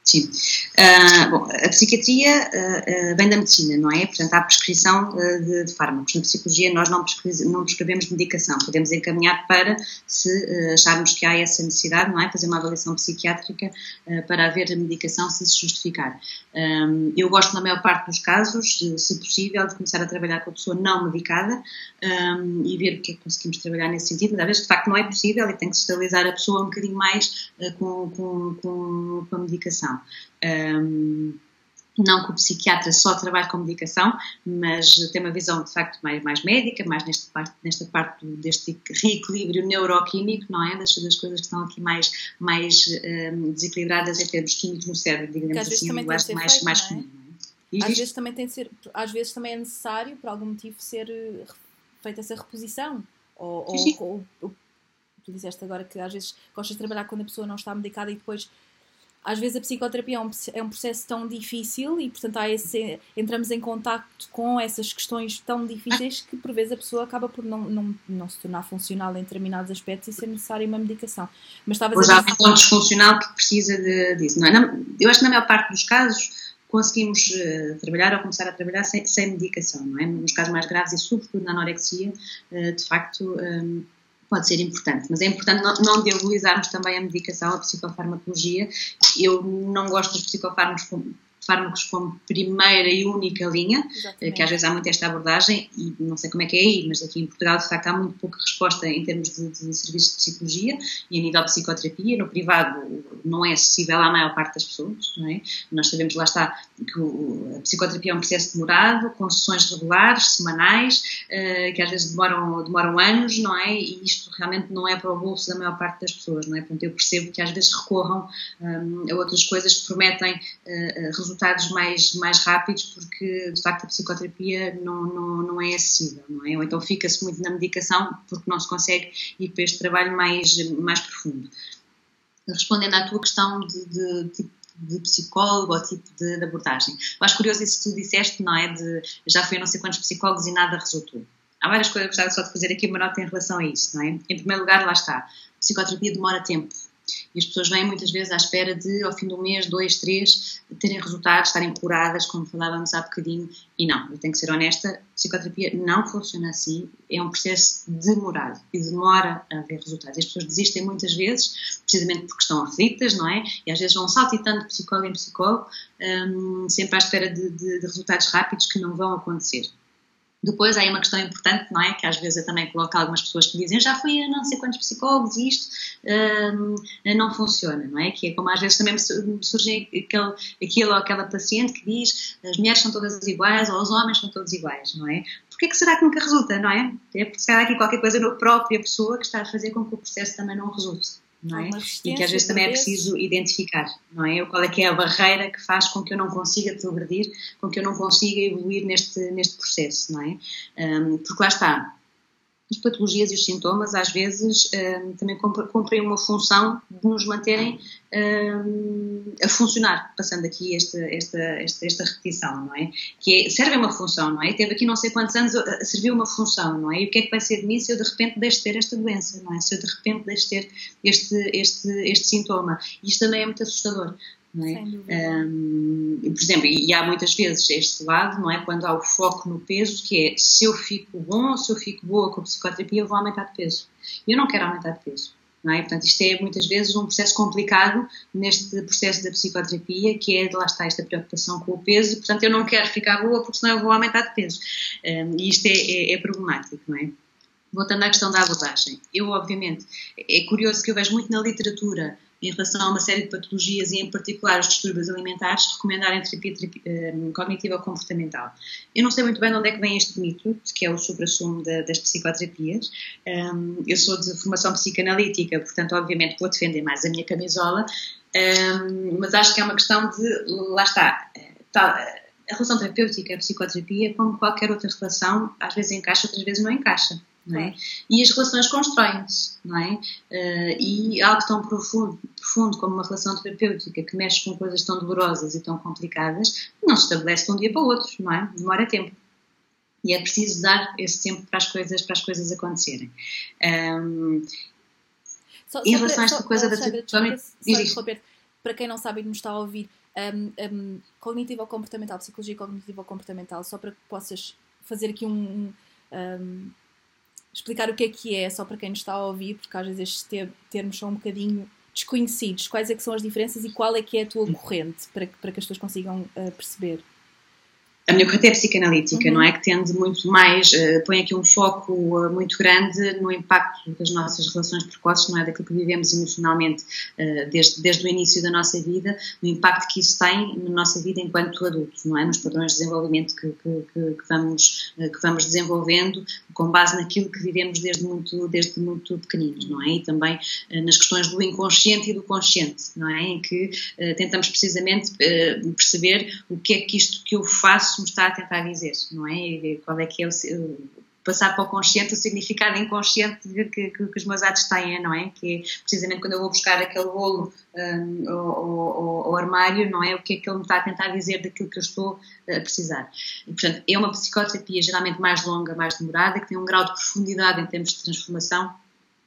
[SPEAKER 2] Sim. Uh, bom, a psiquiatria uh, uh, vem da medicina, não é? Portanto, há prescrição de, de, fármacos. Na psicologia, nós não, não prescrevemos medicação. Podemos encaminhar para, se acharmos que há essa necessidade, não é? Fazer uma avaliação psiquiátrica para haver a medicação se se justificar. Um, eu gosto, na maior parte dos casos, se possível, de começar a trabalhar com a pessoa não medicada um, e ver o que é que conseguimos trabalhar nesse sentido. Às vezes, de facto, não é possível e tem que se estabilizar a pessoa um bocadinho mais com, com, com, com a medicação medicação. Um, não que o psiquiatra só trabalhe com medicação, mas tem uma visão de facto mais, mais médica, mais nesta parte, nesta parte deste reequilíbrio neuroquímico, não é? Das, das coisas que estão aqui mais, mais um, desequilibradas em termos químicos no cérebro, digamos assim,
[SPEAKER 1] acho mais, feito, mais é? comum. É? Às vezes também tem de ser, às vezes também é necessário, por algum motivo, ser eh, feita essa reposição. Ou, ou, ou, tu disseste agora que às vezes gostas de trabalhar quando a pessoa não está medicada e depois às vezes a psicoterapia é um, é um processo tão difícil e, portanto, há esse, entramos em contacto com essas questões tão difíceis que, por vezes, a pessoa acaba por não, não, não se tornar funcional em determinados aspectos e ser necessária uma medicação.
[SPEAKER 2] Mas estavas Ou já há um disfuncional que precisa de, disso, não é? eu acho que na maior parte dos casos conseguimos uh, trabalhar ou começar a trabalhar sem, sem medicação, não é? Nos casos mais graves e, sobretudo, na anorexia, uh, de facto... Um, pode ser importante, mas é importante não, não diabolizarmos também a medicação, a psicofarmacologia. Eu não gosto dos psicofármacos fármacos como primeira e única linha, Exatamente. que às vezes há muito esta abordagem, e não sei como é que é aí, mas aqui em Portugal de facto há muito pouca resposta em termos de, de serviços de psicologia e a nível de psicoterapia. No privado não é acessível à maior parte das pessoas, não é? Nós sabemos, lá está, que o, a psicoterapia é um processo demorado, com sessões regulares, semanais, uh, que às vezes demoram, demoram anos, não é? E isto realmente não é para o bolso da maior parte das pessoas, não é? Portanto, eu percebo que às vezes recorram um, a outras coisas que prometem uh, resultados resultados mais, mais rápidos porque de facto a psicoterapia não, não, não é acessível, não é? Ou então fica-se muito na medicação porque não se consegue ir para este trabalho mais, mais profundo. Respondendo à tua questão de, de, de de psicólogo ou tipo de, de, abordagem. Eu acho curioso isso que tu disseste, não é? De já fui a não sei quantos psicólogos e nada resultou. Há várias coisas que gostava só de fazer aqui uma nota em relação a isso, não é? Em primeiro lugar, lá está. Psicoterapia demora tempo E as pessoas vêm muitas vezes à espera de, ao fim do mês, dois, três, terem resultados, estarem curadas, como falávamos há bocadinho. E não, eu tenho que ser honesta, psicoterapia não funciona assim. É um processo demorado e demora a haver resultados. E as pessoas desistem muitas vezes, precisamente porque estão aflitas, não é? E às vezes vão saltitando de psicólogo em psicólogo, um, sempre à espera de, de, de resultados rápidos que não vão acontecer. Depois há aí uma questão importante, não é? Que às vezes eu também coloco algumas pessoas que dizem já fui a não sei quantos psicólogos e isto hum, não funciona, não é? Que é como às vezes também me surge aquele, aquele ou aquela paciente que diz as mulheres são todas iguais ou os homens são todos iguais, não é? Porquê que será que nunca resulta, não é? É porque será aqui qualquer coisa na própria pessoa que está a fazer com que o processo também não resulte não é? E que às vezes também é preciso identificar, não é? Qual é que é a barreira que faz com que eu não consiga progredir, com que eu não consiga evoluir neste, neste processo, não é? Um, porque lá está, as patologias e os sintomas às vezes um, também cumprem uma função de nos manterem um, a funcionar, passando aqui esta, esta, esta, esta, repetição, não é? Que é, serve uma função, não é? Teve aqui não sei quantos anos a servir uma função, não é? E o que é que vai ser de mim se eu de repente deixo de ter esta doença, não é? Se eu de repente deixo de ter este, este, este sintoma. Isto também é muito assustador, não é? Um, por exemplo, e há muitas vezes este lado, não é? Quando há o foco no peso, que é se eu fico bom ou se eu fico boa com a psicoterapia, eu vou aumentar de peso. Eu não quero aumentar de peso. Não é? Portanto, isto é muitas vezes um processo complicado neste processo da psicoterapia, que é, lá está, esta preocupação com o peso. Portanto, eu não quero ficar boa porque senão eu vou aumentar de peso. Um, e isto é, é, é problemático, não é? Voltando à questão da abordagem, eu, obviamente, é curioso que eu vejo muito na literatura em relação a uma série de patologias e, em particular, os distúrbios alimentares, recomendarem terapia, terapia eh, cognitiva comportamental. Eu não sei muito bem de onde é que vem este mito, que é o supra-sumo das psicoterapias. Um, eu sou de formação psicanalítica, portanto, obviamente, vou defender mais a minha camisola, um, mas acho que é uma questão de, lá está, tá, a relação terapêutica, a psicoterapia, como qualquer outra relação, às vezes encaixa, outras vezes não encaixa é? E as relações constroem-se, não é? Uh, e algo tão profundo, profundo como uma relação terapêutica que mexe com coisas tão dolorosas e tão complicadas, não se estabelece de um dia para o outro, não é? Demora tempo. E é preciso dar esse tempo para as coisas, para as coisas acontecerem. Um,
[SPEAKER 1] só, em relação a esta coisa da terapia. Para quem não sabe e nos está a ouvir, um, um, cognitivo ou comportamental, psicologia cognitivo ou comportamental, só para que possas fazer aqui um, um explicar o que é que é, só para quem nos está a ouvir, porque às vezes estes termos são um bocadinho desconhecidos. Quais é que são as diferenças e qual é que é a tua corrente, para que, para que as pessoas consigam uh, perceber?
[SPEAKER 2] A minha corrente é psicanalítica, uhum. não é? Que tende muito mais, uh, põe aqui um foco uh, muito grande no impacto das nossas relações precoces, não é? Daquilo que vivemos emocionalmente uh, desde, desde o início da nossa vida, no impacto que isso tem na nossa vida enquanto adultos, não é? Nos padrões de desenvolvimento que, que, que, vamos, que vamos desenvolvendo com base naquilo que vivemos desde muito, desde muito pequeninos, não é? E também nas questões do inconsciente e do consciente, não é? Em que tentamos precisamente perceber o que é que isto que eu faço me está a tentar dizer, não é? E qual é que é o, passar para o consciente o significado inconsciente que, que, que, os meus atos têm, não é? Que é precisamente quando eu vou buscar aquele bolo um, ao, armário, não é? O que é que ele me está a tentar dizer daquilo que eu estou a precisar. E, portanto, é uma psicoterapia geralmente mais longa, mais demorada, que tem um grau de profundidade em termos de transformação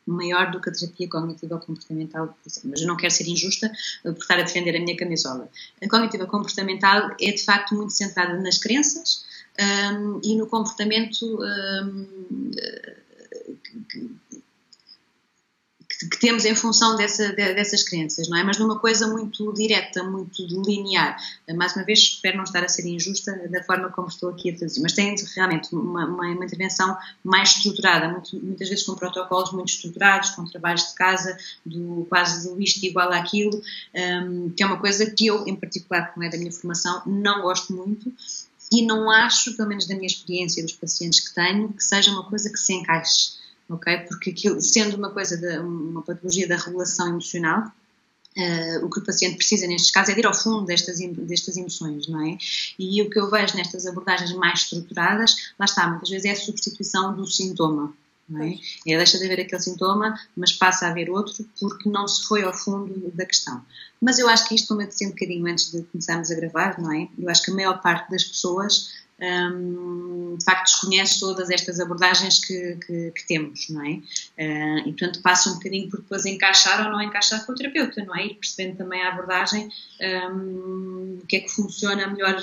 [SPEAKER 2] maior do que a terapia cognitiva comportamental, mas eu não quero ser injusta por estar a defender a minha camisola. A cognitiva comportamental é de facto muito centrada nas crenças um, e no comportamento um, que, que, temos em função dessa, dessas crenças, não é? Mas numa coisa muito direta, muito linear. Mais uma vez, espero não estar a ser injusta da forma como estou aqui a traduzir, mas tem realmente uma, uma, uma intervenção mais estruturada, muito, muitas vezes com protocolos muito estruturados, com trabalhos de casa, do, quase do isto igual àquilo, um, que é uma coisa que eu, em particular, como é da minha formação, não gosto muito e não acho, pelo menos da minha experiência dos pacientes que tenho, que seja uma coisa que se encaixe ok? Porque aquilo, sendo uma coisa, de, uma patologia da regulação emocional, Uh, o que o paciente precisa nestes casos é de ir ao fundo destas, destas emoções, não é? E o que eu vejo nestas abordagens mais estruturadas, lá está, muitas vezes é a substituição do sintoma, não é? É deixa de haver aquele sintoma, mas passa a haver outro porque não se foi ao fundo da questão. Mas eu acho que isto, como eu disse um bocadinho antes de começarmos a gravar, não é? Eu acho que a maior parte das pessoas um, de facto desconhece todas estas abordagens que, que, que temos, não é? Uh, e portanto passa um bocadinho por depois encaixar ou não encaixar com o terapeuta, não é? E percebendo também a abordagem, um, o que é que funciona melhor,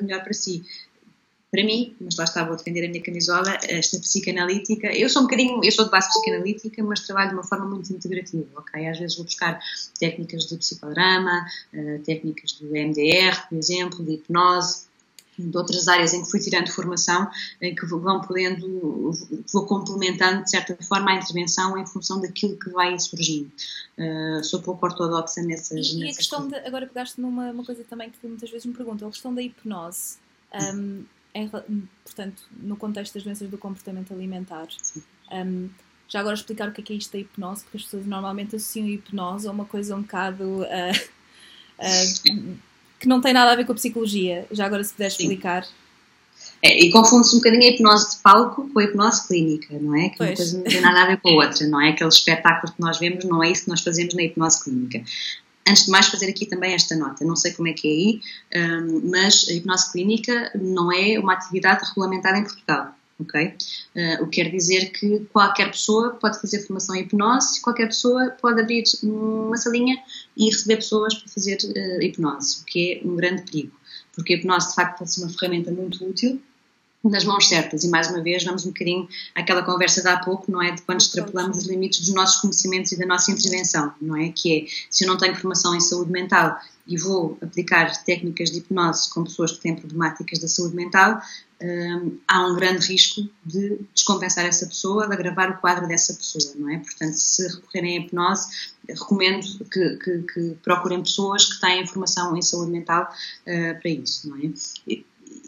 [SPEAKER 2] melhor para si para mim, mas lá está, vou defender a minha camisola, esta psicanalítica, eu sou um bocadinho, eu sou de base psicanalítica, mas trabalho de uma forma muito integrativa, ok? Às vezes vou buscar técnicas de psicodrama, uh, técnicas do MDR, por exemplo, de hipnose, de outras áreas em que fui tirando formação, em que vão podendo, vou complementando de certa forma a intervenção em função daquilo que vai surgindo. Uh, sou pouco ortodoxa nessas.
[SPEAKER 1] E,
[SPEAKER 2] nessas
[SPEAKER 1] e a questão, de, agora pegaste numa uma coisa também que muitas vezes me perguntam, a questão da hipnose. Um, em, portanto, no contexto das doenças do comportamento alimentar. Um, já agora explicar o que é, que é isto da hipnose, porque as pessoas normalmente associam a hipnose a uma coisa um bocado uh, uh, que não tem nada a ver com a psicologia. Já agora se puder explicar.
[SPEAKER 2] É, e confunde-se um bocadinho a hipnose de palco com a hipnose clínica, não é? Que pois. uma coisa não tem nada a ver com a outra, não é? Aquele espetáculo que nós vemos não é isso que nós fazemos na hipnose clínica. Antes de mais, fazer aqui também esta nota. Não sei como é que é aí, um, mas a hipnose clínica não é uma atividade regulamentada em Portugal. Ok? Uh, o que quer dizer que qualquer pessoa pode fazer formação em hipnose, qualquer pessoa pode abrir uma salinha e receber pessoas para fazer uh, hipnose, o que é um grande perigo, porque a hipnose de facto pode ser uma ferramenta muito útil, nas mãos certas. E mais uma vez, vamos um bocadinho àquela conversa de há pouco, não é? De quando extrapolamos os limites dos nossos conhecimentos e da nossa intervenção, não é? Que é, se eu não tenho formação em saúde mental e vou aplicar técnicas de hipnose com pessoas que têm problemáticas da saúde mental, um, há um grande risco de descompensar essa pessoa, de agravar o quadro dessa pessoa, não é? Portanto, se recorrerem à hipnose, recomendo que, que, que procurem pessoas que têm formação em saúde mental uh, para isso, não é?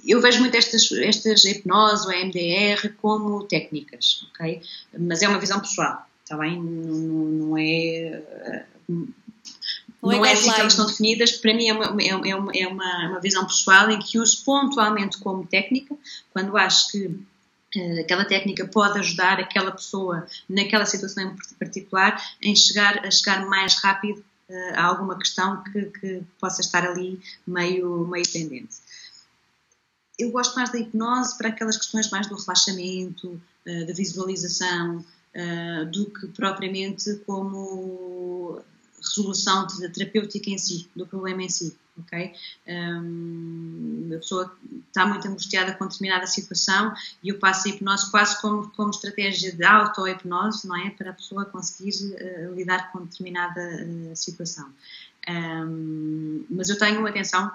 [SPEAKER 2] Eu vejo muito estas, estas hipnose ou MDR como técnicas, ok? Mas é uma visão pessoal, está bem? Não, não é. Não, não é, é assim que elas estão definidas, para mim é uma, é, uma, é uma, visão pessoal em que uso pontualmente como técnica, quando acho que uh, aquela técnica pode ajudar aquela pessoa naquela situação em particular em chegar a chegar mais rápido uh, a alguma questão que, que possa estar ali meio, meio pendente eu gosto mais da hipnose para aquelas questões mais do relaxamento, eh, da visualização, eh, do que propriamente como resolução terapêutica em si, do problema em si, ok? Um, a pessoa está muito angustiada com determinada situação e eu passo a hipnose quase como, como estratégia de auto-hipnose, não é? Para a pessoa conseguir uh, lidar com determinada uh, situação. Um, mas eu tenho, atenção,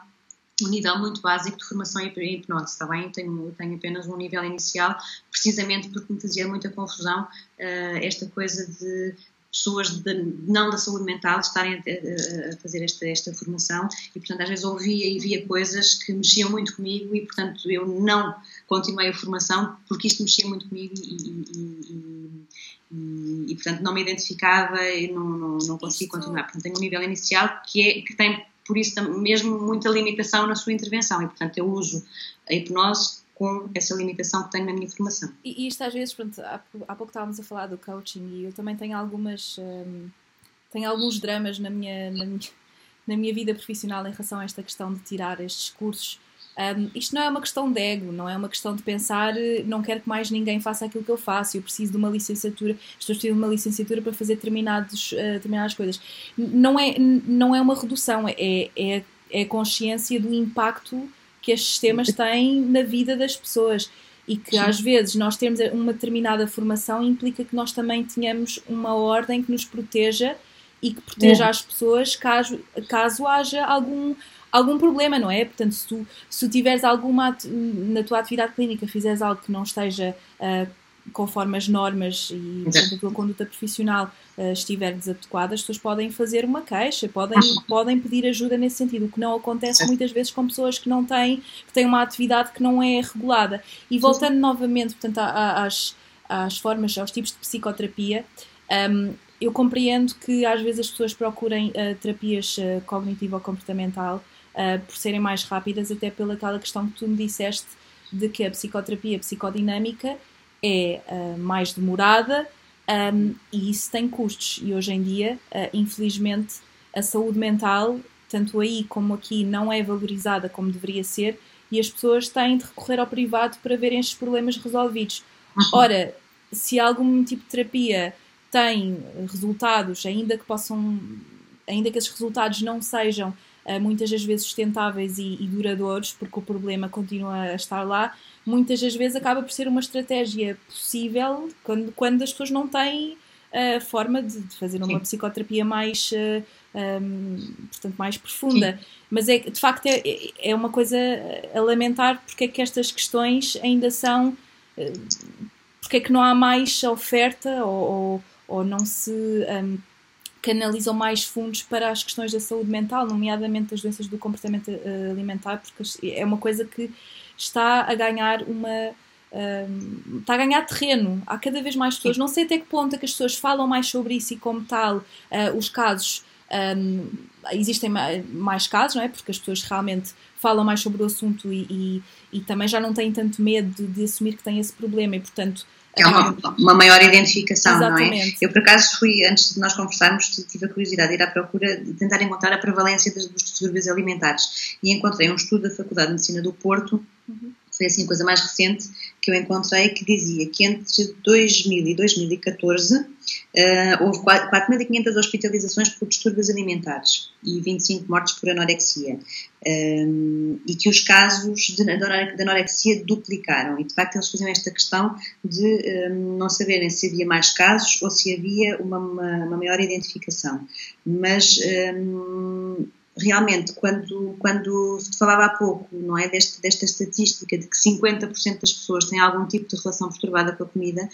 [SPEAKER 2] um nível muito básico de formação em hipnose, está bem? Eu tenho, tenho apenas um nível inicial, precisamente porque me fazia muita confusão uh, esta coisa de pessoas de, não da saúde mental estarem a, a, fazer esta, esta formação e, portanto, às vezes ouvia e via coisas que mexiam muito comigo e, portanto, eu não continuei a formação porque isto mexia muito comigo e, e, e, e portanto, não me identificava e não, não, não consegui continuar. Portanto, tenho um nível inicial que, é, que tem por isso mesmo muita limitação na sua intervenção e, portanto, eu uso a hipnose com essa limitação que tenho na minha formação.
[SPEAKER 1] E, isto às vezes, pronto, há, há, pouco estávamos a falar do coaching e eu também tenho algumas, hum, tenho alguns dramas na minha, na minha, na minha vida profissional em relação a esta questão de tirar estes cursos um, isto não é uma questão de ego, não é uma questão de pensar eh, não quero que mais ninguém faça aquilo que eu faço, eu preciso de uma licenciatura, estou de uma licenciatura para fazer determinados, uh, determinadas coisas. Não é, não é uma redução, é, é, é a consciência do impacto que estes sistemas têm na vida das pessoas e que às vezes nós termos uma determinada formação implica que nós também tenhamos uma ordem que nos proteja e que proteja é. as pessoas caso, caso haja algum algum problema, não é? Portanto, se tu, se tu tiveres alguma na tua atividade clínica, fizeres algo que não esteja uh, conforme as normas e portanto, a tua conduta profissional uh, estiver desadequada, as pessoas podem fazer uma queixa, podem, podem pedir ajuda nesse sentido, o que não acontece muitas vezes com pessoas que não têm, que têm uma atividade que não é regulada. E voltando novamente, portanto, às, às formas, aos tipos de psicoterapia, um, eu compreendo que às vezes as pessoas procurem uh, terapias uh, cognitivo-comportamental uh, por serem mais rápidas, até pela aquela questão que tu me disseste de que a psicoterapia psicodinâmica é uh, mais demorada um, e isso tem custos. E hoje em dia, uh, infelizmente, a saúde mental, tanto aí como aqui, não é valorizada como deveria ser e as pessoas têm de recorrer ao privado para verem estes problemas resolvidos. Uhum. Ora, se algum tipo de terapia tem resultados, ainda que possam, ainda que esses resultados não sejam muitas das vezes sustentáveis e, e, duradouros, porque o problema continua a estar lá, muitas das vezes acaba por ser uma estratégia possível quando, quando as pessoas não têm a uh, forma de, de, fazer uma Sim. psicoterapia mais, uh, um, portanto, mais profunda. Sim. Mas é, de facto é, é uma coisa a lamentar porque é que estas questões ainda são. porque é que não há mais oferta ou, ou ou não se um, canalizam mais fundos para as questões da saúde mental, nomeadamente as doenças do comportamento uh, alimentar, porque é uma coisa que está a ganhar uma. Um, está a ganhar terreno. Há cada vez mais pessoas. Não sei até que ponto é que as pessoas falam mais sobre isso e, como tal, uh, os casos. Um, existem mais casos, não é? Porque as pessoas realmente falam mais sobre o assunto e, e, e também já não têm tanto medo de, de assumir que têm esse problema e, portanto,
[SPEAKER 2] é uma, uma maior identificação, Exatamente. não é? Eu, por acaso, fui, antes de nós conversarmos, tive a curiosidade de ir à procura, de tentar encontrar a prevalência dos distúrbios alimentares. E encontrei um estudo da Faculdade de Medicina do Porto, uhum. Foi assim a coisa mais recente que eu encontrei, que dizia que entre 2000 e 2014 Uh, houve 4.500 hospitalizações por distúrbios alimentares e 25 mortes por anorexia. Um, e que os casos de, de, anorexia duplicaram. E de facto eles faziam esta questão de um, não saberem se havia mais casos ou se havia uma, uma, uma maior identificação. Mas um, realmente, quando, quando se falava há pouco, não é, deste, desta estatística de que 50% das pessoas têm algum tipo de relação perturbada com a comida,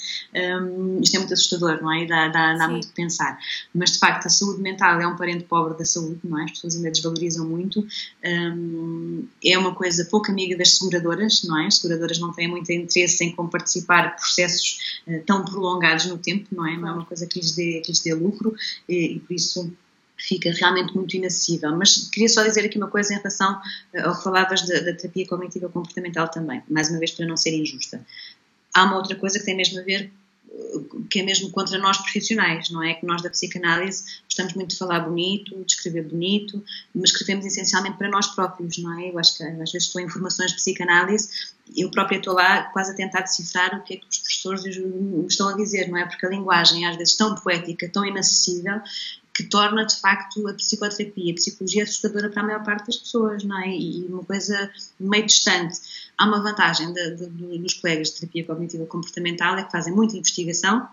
[SPEAKER 2] um, isto é muito assustador, não é? Dá, dá, dá muito de pensar. Mas, de facto, a saúde mental é um parente pobre da saúde, não é? As pessoas ainda desvalorizam muito. Um, é uma coisa pouco amiga das seguradoras, não é? As seguradoras não têm muito interesse em como participar de processos uh, tão prolongados no tempo, não é? Não é uma coisa que lhes dê, que lhes dê lucro e, e por isso fica realmente muito inacessível. Mas queria só dizer aqui uma coisa em relação eh, ao que falavas da, da terapia cognitiva comportamental também, mais uma vez para não ser injusta. Há uma outra coisa que tem mesmo a ver eh, que é mesmo contra nós profissionais, não é? Que nós da psicanálise gostamos muito de falar bonito, de escrever bonito, mas escrevemos essencialmente para nós próprios, não é? Eu acho que às vezes estou em informações de psicanálise, eu própria estou lá quase a tentar decifrar o que é que os professores me estão a dizer, não é? Porque a linguagem às vezes tão poética, tão inacessível, que torna de facto a psicoterapia, a psicologia assustadora para a maior parte das pessoas, não é? E uma coisa meio distante. Há uma vantagem de, de, dos colegas de terapia cognitiva comportamental é que fazem muita investigação,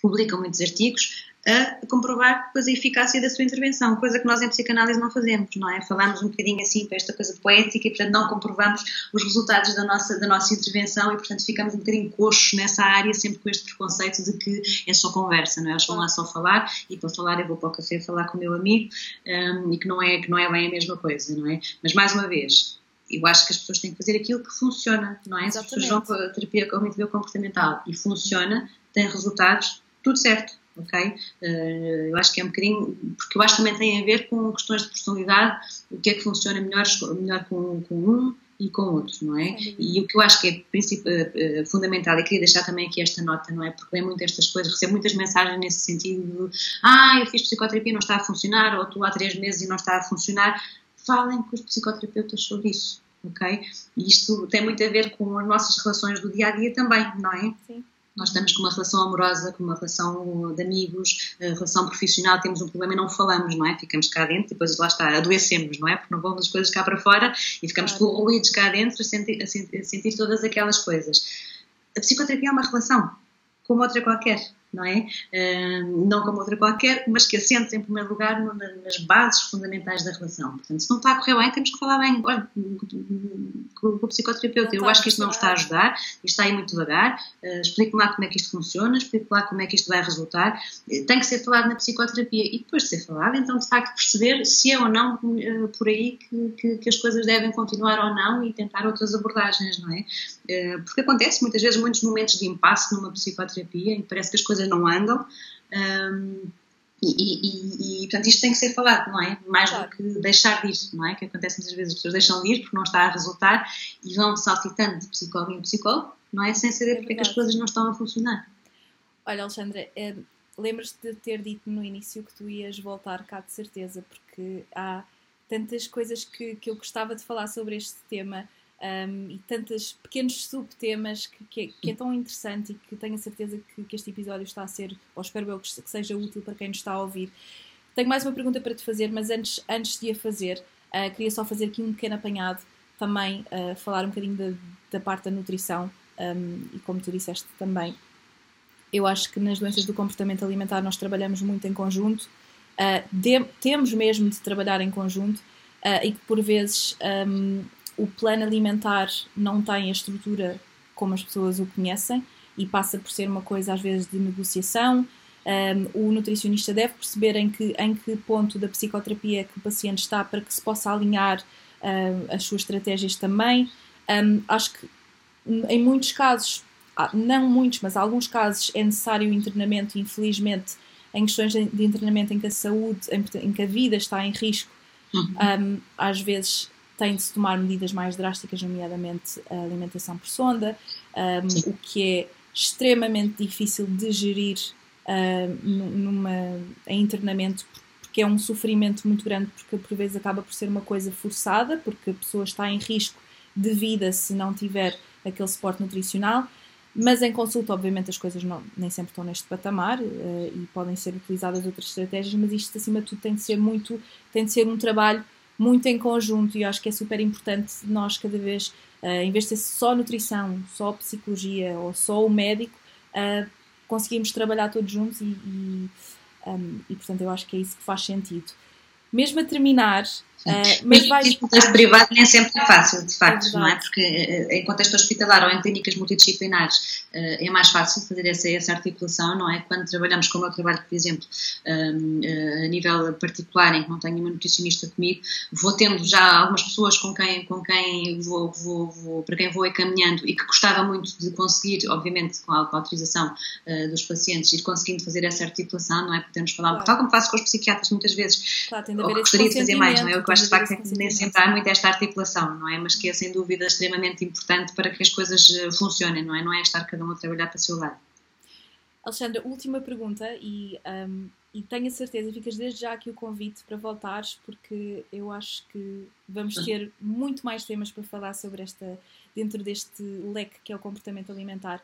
[SPEAKER 2] publicam muitos artigos, a comprovar depois a eficácia da sua intervenção, coisa que nós em psicanálise não fazemos, não é? Falamos um bocadinho assim para esta coisa poética e, portanto, não comprovamos os resultados da nossa, da nossa intervenção e, portanto, ficamos um bocadinho coxos nessa área, sempre com este preconceito de que é só conversa, não é? Eles vão lá só falar e para falar eu vou para o café falar com o meu amigo um, e que não, é, que não é bem a mesma coisa, não é? Mas, mais uma vez, eu acho que as pessoas têm que fazer aquilo que funciona, não é? Exatamente. Se as pessoas vão para a terapia cognitiva comportamental e funciona, têm resultados, tudo certo ok? Uh, eu acho que é um bocadinho, porque eu acho que também tem a ver com questões de personalidade, o que é que funciona melhor, melhor com, com um e com outros, não é? E o que eu acho que é uh, fundamental, e queria deixar também aqui esta nota, não é? Porque lembro muito estas coisas, recebo muitas mensagens nesse sentido de ah, eu fiz psicoterapia e não está a funcionar, ou estou há três meses e não está a funcionar. Falem com os psicoterapeutas sobre isso, ok? E isto tem muito a ver com as nossas relações do dia a dia também, não é? Sim nós estamos com uma relação amorosa, com uma relação de amigos, relação profissional, temos um problema e não falamos, não é? Ficamos cá dentro e depois lá está, adoecemos, não é? Porque não vamos as coisas cá para fora e ficamos claro. corroídos cá dentro a sentir, a sentir todas aquelas coisas. A psicoterapia é uma relação, como outra qualquer não é? Uh, não como outra qualquer, mas que assente em primeiro lugar no, nas bases fundamentais da relação. Portanto, se não está a correr bem, temos que falar bem olha, com, o psicoterapeuta. Eu acho que isto não está a ajudar, isto está aí muito devagar, uh, explique-me lá como é que isto funciona, explique-me lá como é que isto vai resultar. Uh, tem que ser falado na psicoterapia e depois de ser falado, então de facto perceber se é ou não uh, por aí que, que, que, as coisas devem continuar ou não e tentar outras abordagens, não é? porque acontece muitas vezes muitos momentos de impasse numa psicoterapia que parece que as coisas coisas não andam. Um, e, e, e, portanto, isto tem que ser falado, não é? Mais claro. do que deixar de ir, não é? Que acontece muitas vezes, as pessoas deixam de ir porque não está a resultar e vão saltitando de psicólogo em psicólogo, não é? Sem saber é porque é que as coisas não estão a funcionar.
[SPEAKER 1] Olha, Alexandra, é, lembras-te de ter dito no início que tu ias voltar cá de certeza, porque há tantas coisas que, que eu gostava de falar sobre este tema um, e tantos pequenos subtemas que, que, é, que, é, tão interessante e que tenho a certeza que, que, este episódio está a ser, ou espero eu que, seja útil para quem nos está a ouvir. Tenho mais uma pergunta para te fazer, mas antes, antes de a fazer, uh, queria só fazer aqui um pequeno apanhado, também uh, falar um bocadinho da, da parte da nutrição um, e como tu disseste também. Eu acho que nas doenças do comportamento alimentar nós trabalhamos muito em conjunto, uh, de, temos mesmo de trabalhar em conjunto e que por vezes um, o plano alimentar não tem a estrutura como as pessoas o conhecem e passa por ser uma coisa às vezes de negociação. Um, o nutricionista deve perceber em que, em que ponto da psicoterapia que o paciente está para que se possa alinhar um, as suas estratégias também. Um, acho que em muitos casos, ah, não muitos, mas alguns casos é necessário o internamento, infelizmente, em questões de internamento em que a saúde, em, em que a vida está em risco, uhum. às vezes tem de se tomar medidas mais drásticas, nomeadamente a alimentação por sonda, um, o que é extremamente difícil de gerir uh, numa, em internamento, porque é um sofrimento muito grande, porque por vezes acaba por ser uma coisa forçada, porque a pessoa está em risco de vida se não tiver aquele suporte nutricional. Mas em consulta, obviamente, as coisas não, nem sempre estão neste patamar uh, e podem ser utilizadas outras estratégias, mas isto, acima de tudo, tem de ser muito, tem de ser um trabalho muito em conjunto e acho que é super importante nós cada vez, uh, em vez de ser só nutrição, só psicologia ou só o médico, uh, conseguimos trabalhar todos juntos e, e, um, e, portanto eu acho que é isso que faz sentido. Mesmo a terminar,
[SPEAKER 2] Uh, mas vai... Em contexto privado nem sempre é fácil, de facto, é não é? Porque em contexto hospitalar ou em clínicas multidisciplinares uh, é mais fácil fazer essa, essa articulação, não é? Quando trabalhamos como eu trabalho, por exemplo, um, a nível particular, em que não tenho uma nutricionista comigo, vou tendo já algumas pessoas com quem, com quem vou, vou, vou para quem vou encaminhando e que gostava muito de conseguir, obviamente com a, com a autorização dos pacientes, ir conseguindo fazer essa articulação, não é? Podemos falar, claro. tal como faço com os psiquiatras muitas vezes,
[SPEAKER 1] claro, tem de haver
[SPEAKER 2] gostaria de fazer mais, não é? Eu acho de facto que nem sempre há muito esta articulação, não é? Mas que é sem dúvida extremamente importante para que as coisas eh, funcionem, não é? Não é estar cada um a trabalhar para o seu lado.
[SPEAKER 1] Alexandra, última pergunta e, um, e tenho a certeza, ficas desde já aqui o convite para voltares, porque eu acho que vamos ter muito mais temas para falar sobre esta, dentro deste leque que é o comportamento alimentar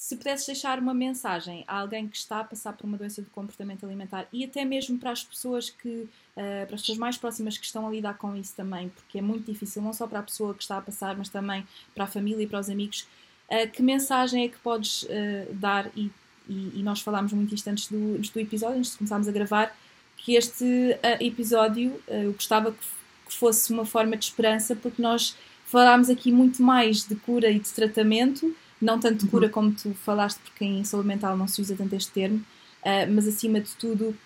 [SPEAKER 1] se pudesses deixar uma mensagem a alguém que está a passar por uma doença de comportamento alimentar e até mesmo para as pessoas que uh, para as pessoas mais próximas que estão a lidar com isso também, porque é muito difícil não só para a pessoa que está a passar, mas também para a família e para os amigos, uh, que mensagem é que podes uh, dar? E, e, e, nós falámos muito isto antes do, antes do episódio, antes de começarmos a gravar, que este episódio eu gostava que fosse uma forma de esperança, porque nós falámos aqui muito mais de cura e de tratamento não tanto cura uhum. como tu falaste, porque em saúde mental não se usa tanto este termo, uh, mas acima de tudo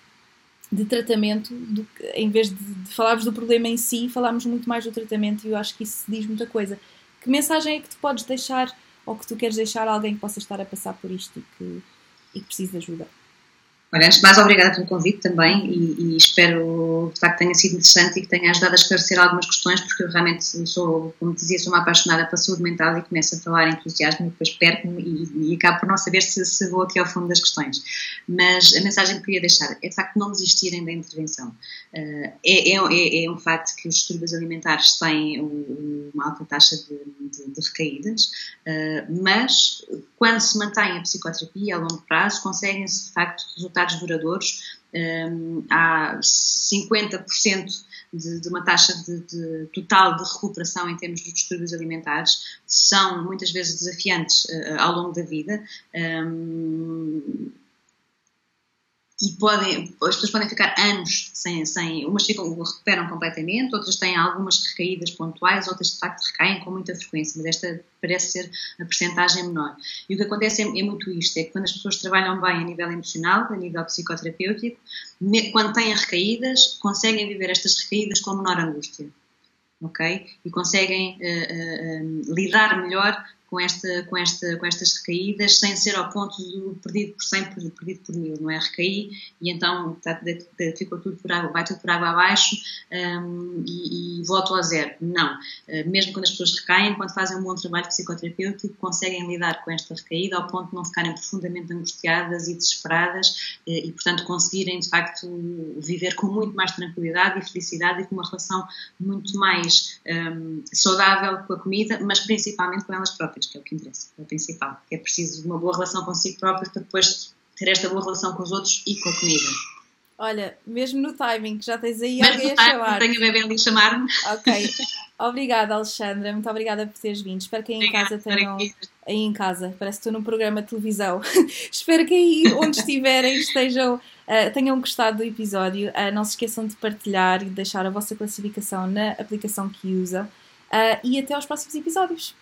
[SPEAKER 1] de tratamento, do, em vez de, de, falarmos do problema em si, falarmos muito mais do tratamento e eu acho que isso diz muita coisa. Que mensagem é que tu podes deixar ou que tu queres deixar a alguém que possa estar a passar por isto e que, e que precise de ajuda?
[SPEAKER 2] Olha, antes de mais, obrigada pelo convite também e, e, espero que tenha sido interessante e que tenha ajudado a esclarecer algumas questões, porque eu realmente sou, como dizia, sou uma apaixonada pela saúde mental e começo a falar entusiasmo e depois perco-me e, e, acabo por não saber se, se, vou aqui ao fundo das questões. Mas a mensagem que queria deixar é de facto não desistirem da intervenção. Uh, é, é, é, um facto que os distúrbios alimentares têm uma alta taxa de, de, de recaídas, uh, mas quando se mantém a psicoterapia a longo prazo, conseguem-se de facto resultados resultados duradouros. Um, há 50% de, de, uma taxa de, de, total de recuperação em termos dos distúrbios alimentares. São muitas vezes desafiantes uh, ao longo da vida. Um, e podem, as pessoas podem ficar anos sem, sem umas ficam, recuperam completamente, outras têm algumas recaídas pontuais, outras de facto recaem com muita frequência, mas esta parece ser a percentagem menor. E o que acontece é, é muito isto, é que quando as pessoas trabalham bem a nível emocional, a nível psicoterapêutico, quando têm recaídas, conseguem viver estas recaídas com menor angústia, ok? E conseguem uh, uh, lidar melhor com, esta, com, esta, com estas recaídas sem ser ao ponto do perdido por 100, perdido por mil, não é? Recaí e então tá, ficou tudo por água, vai tudo por água abaixo um, e, e volto ao zero. Não. Uh, mesmo quando as pessoas recaem, quando fazem um bom trabalho psicoterapêutico, conseguem lidar com esta recaída ao ponto de não ficarem profundamente angustiadas e desesperadas uh, e, portanto, conseguirem de facto viver com muito mais tranquilidade e felicidade e com uma relação muito mais um, saudável com a comida, mas principalmente com elas próprias, que é o que interessa, é o principal. É preciso uma boa relação consigo próprias para depois ter esta boa relação com os outros e com a comida.
[SPEAKER 1] Olha, mesmo no timing, que já tens aí mesmo alguém a chamar.
[SPEAKER 2] Tenho a bebê ali a chamar-me.
[SPEAKER 1] Ok. Obrigada, Alexandra. Muito obrigada por teres vindo. Espero que aí em casa tenham. Aí em casa, parece que estou num programa de televisão. Espero que aí onde estiverem estejam, uh, tenham gostado do episódio. Uh, não se esqueçam de partilhar e de deixar a vossa classificação na aplicação que usa. Uh, e até aos próximos episódios.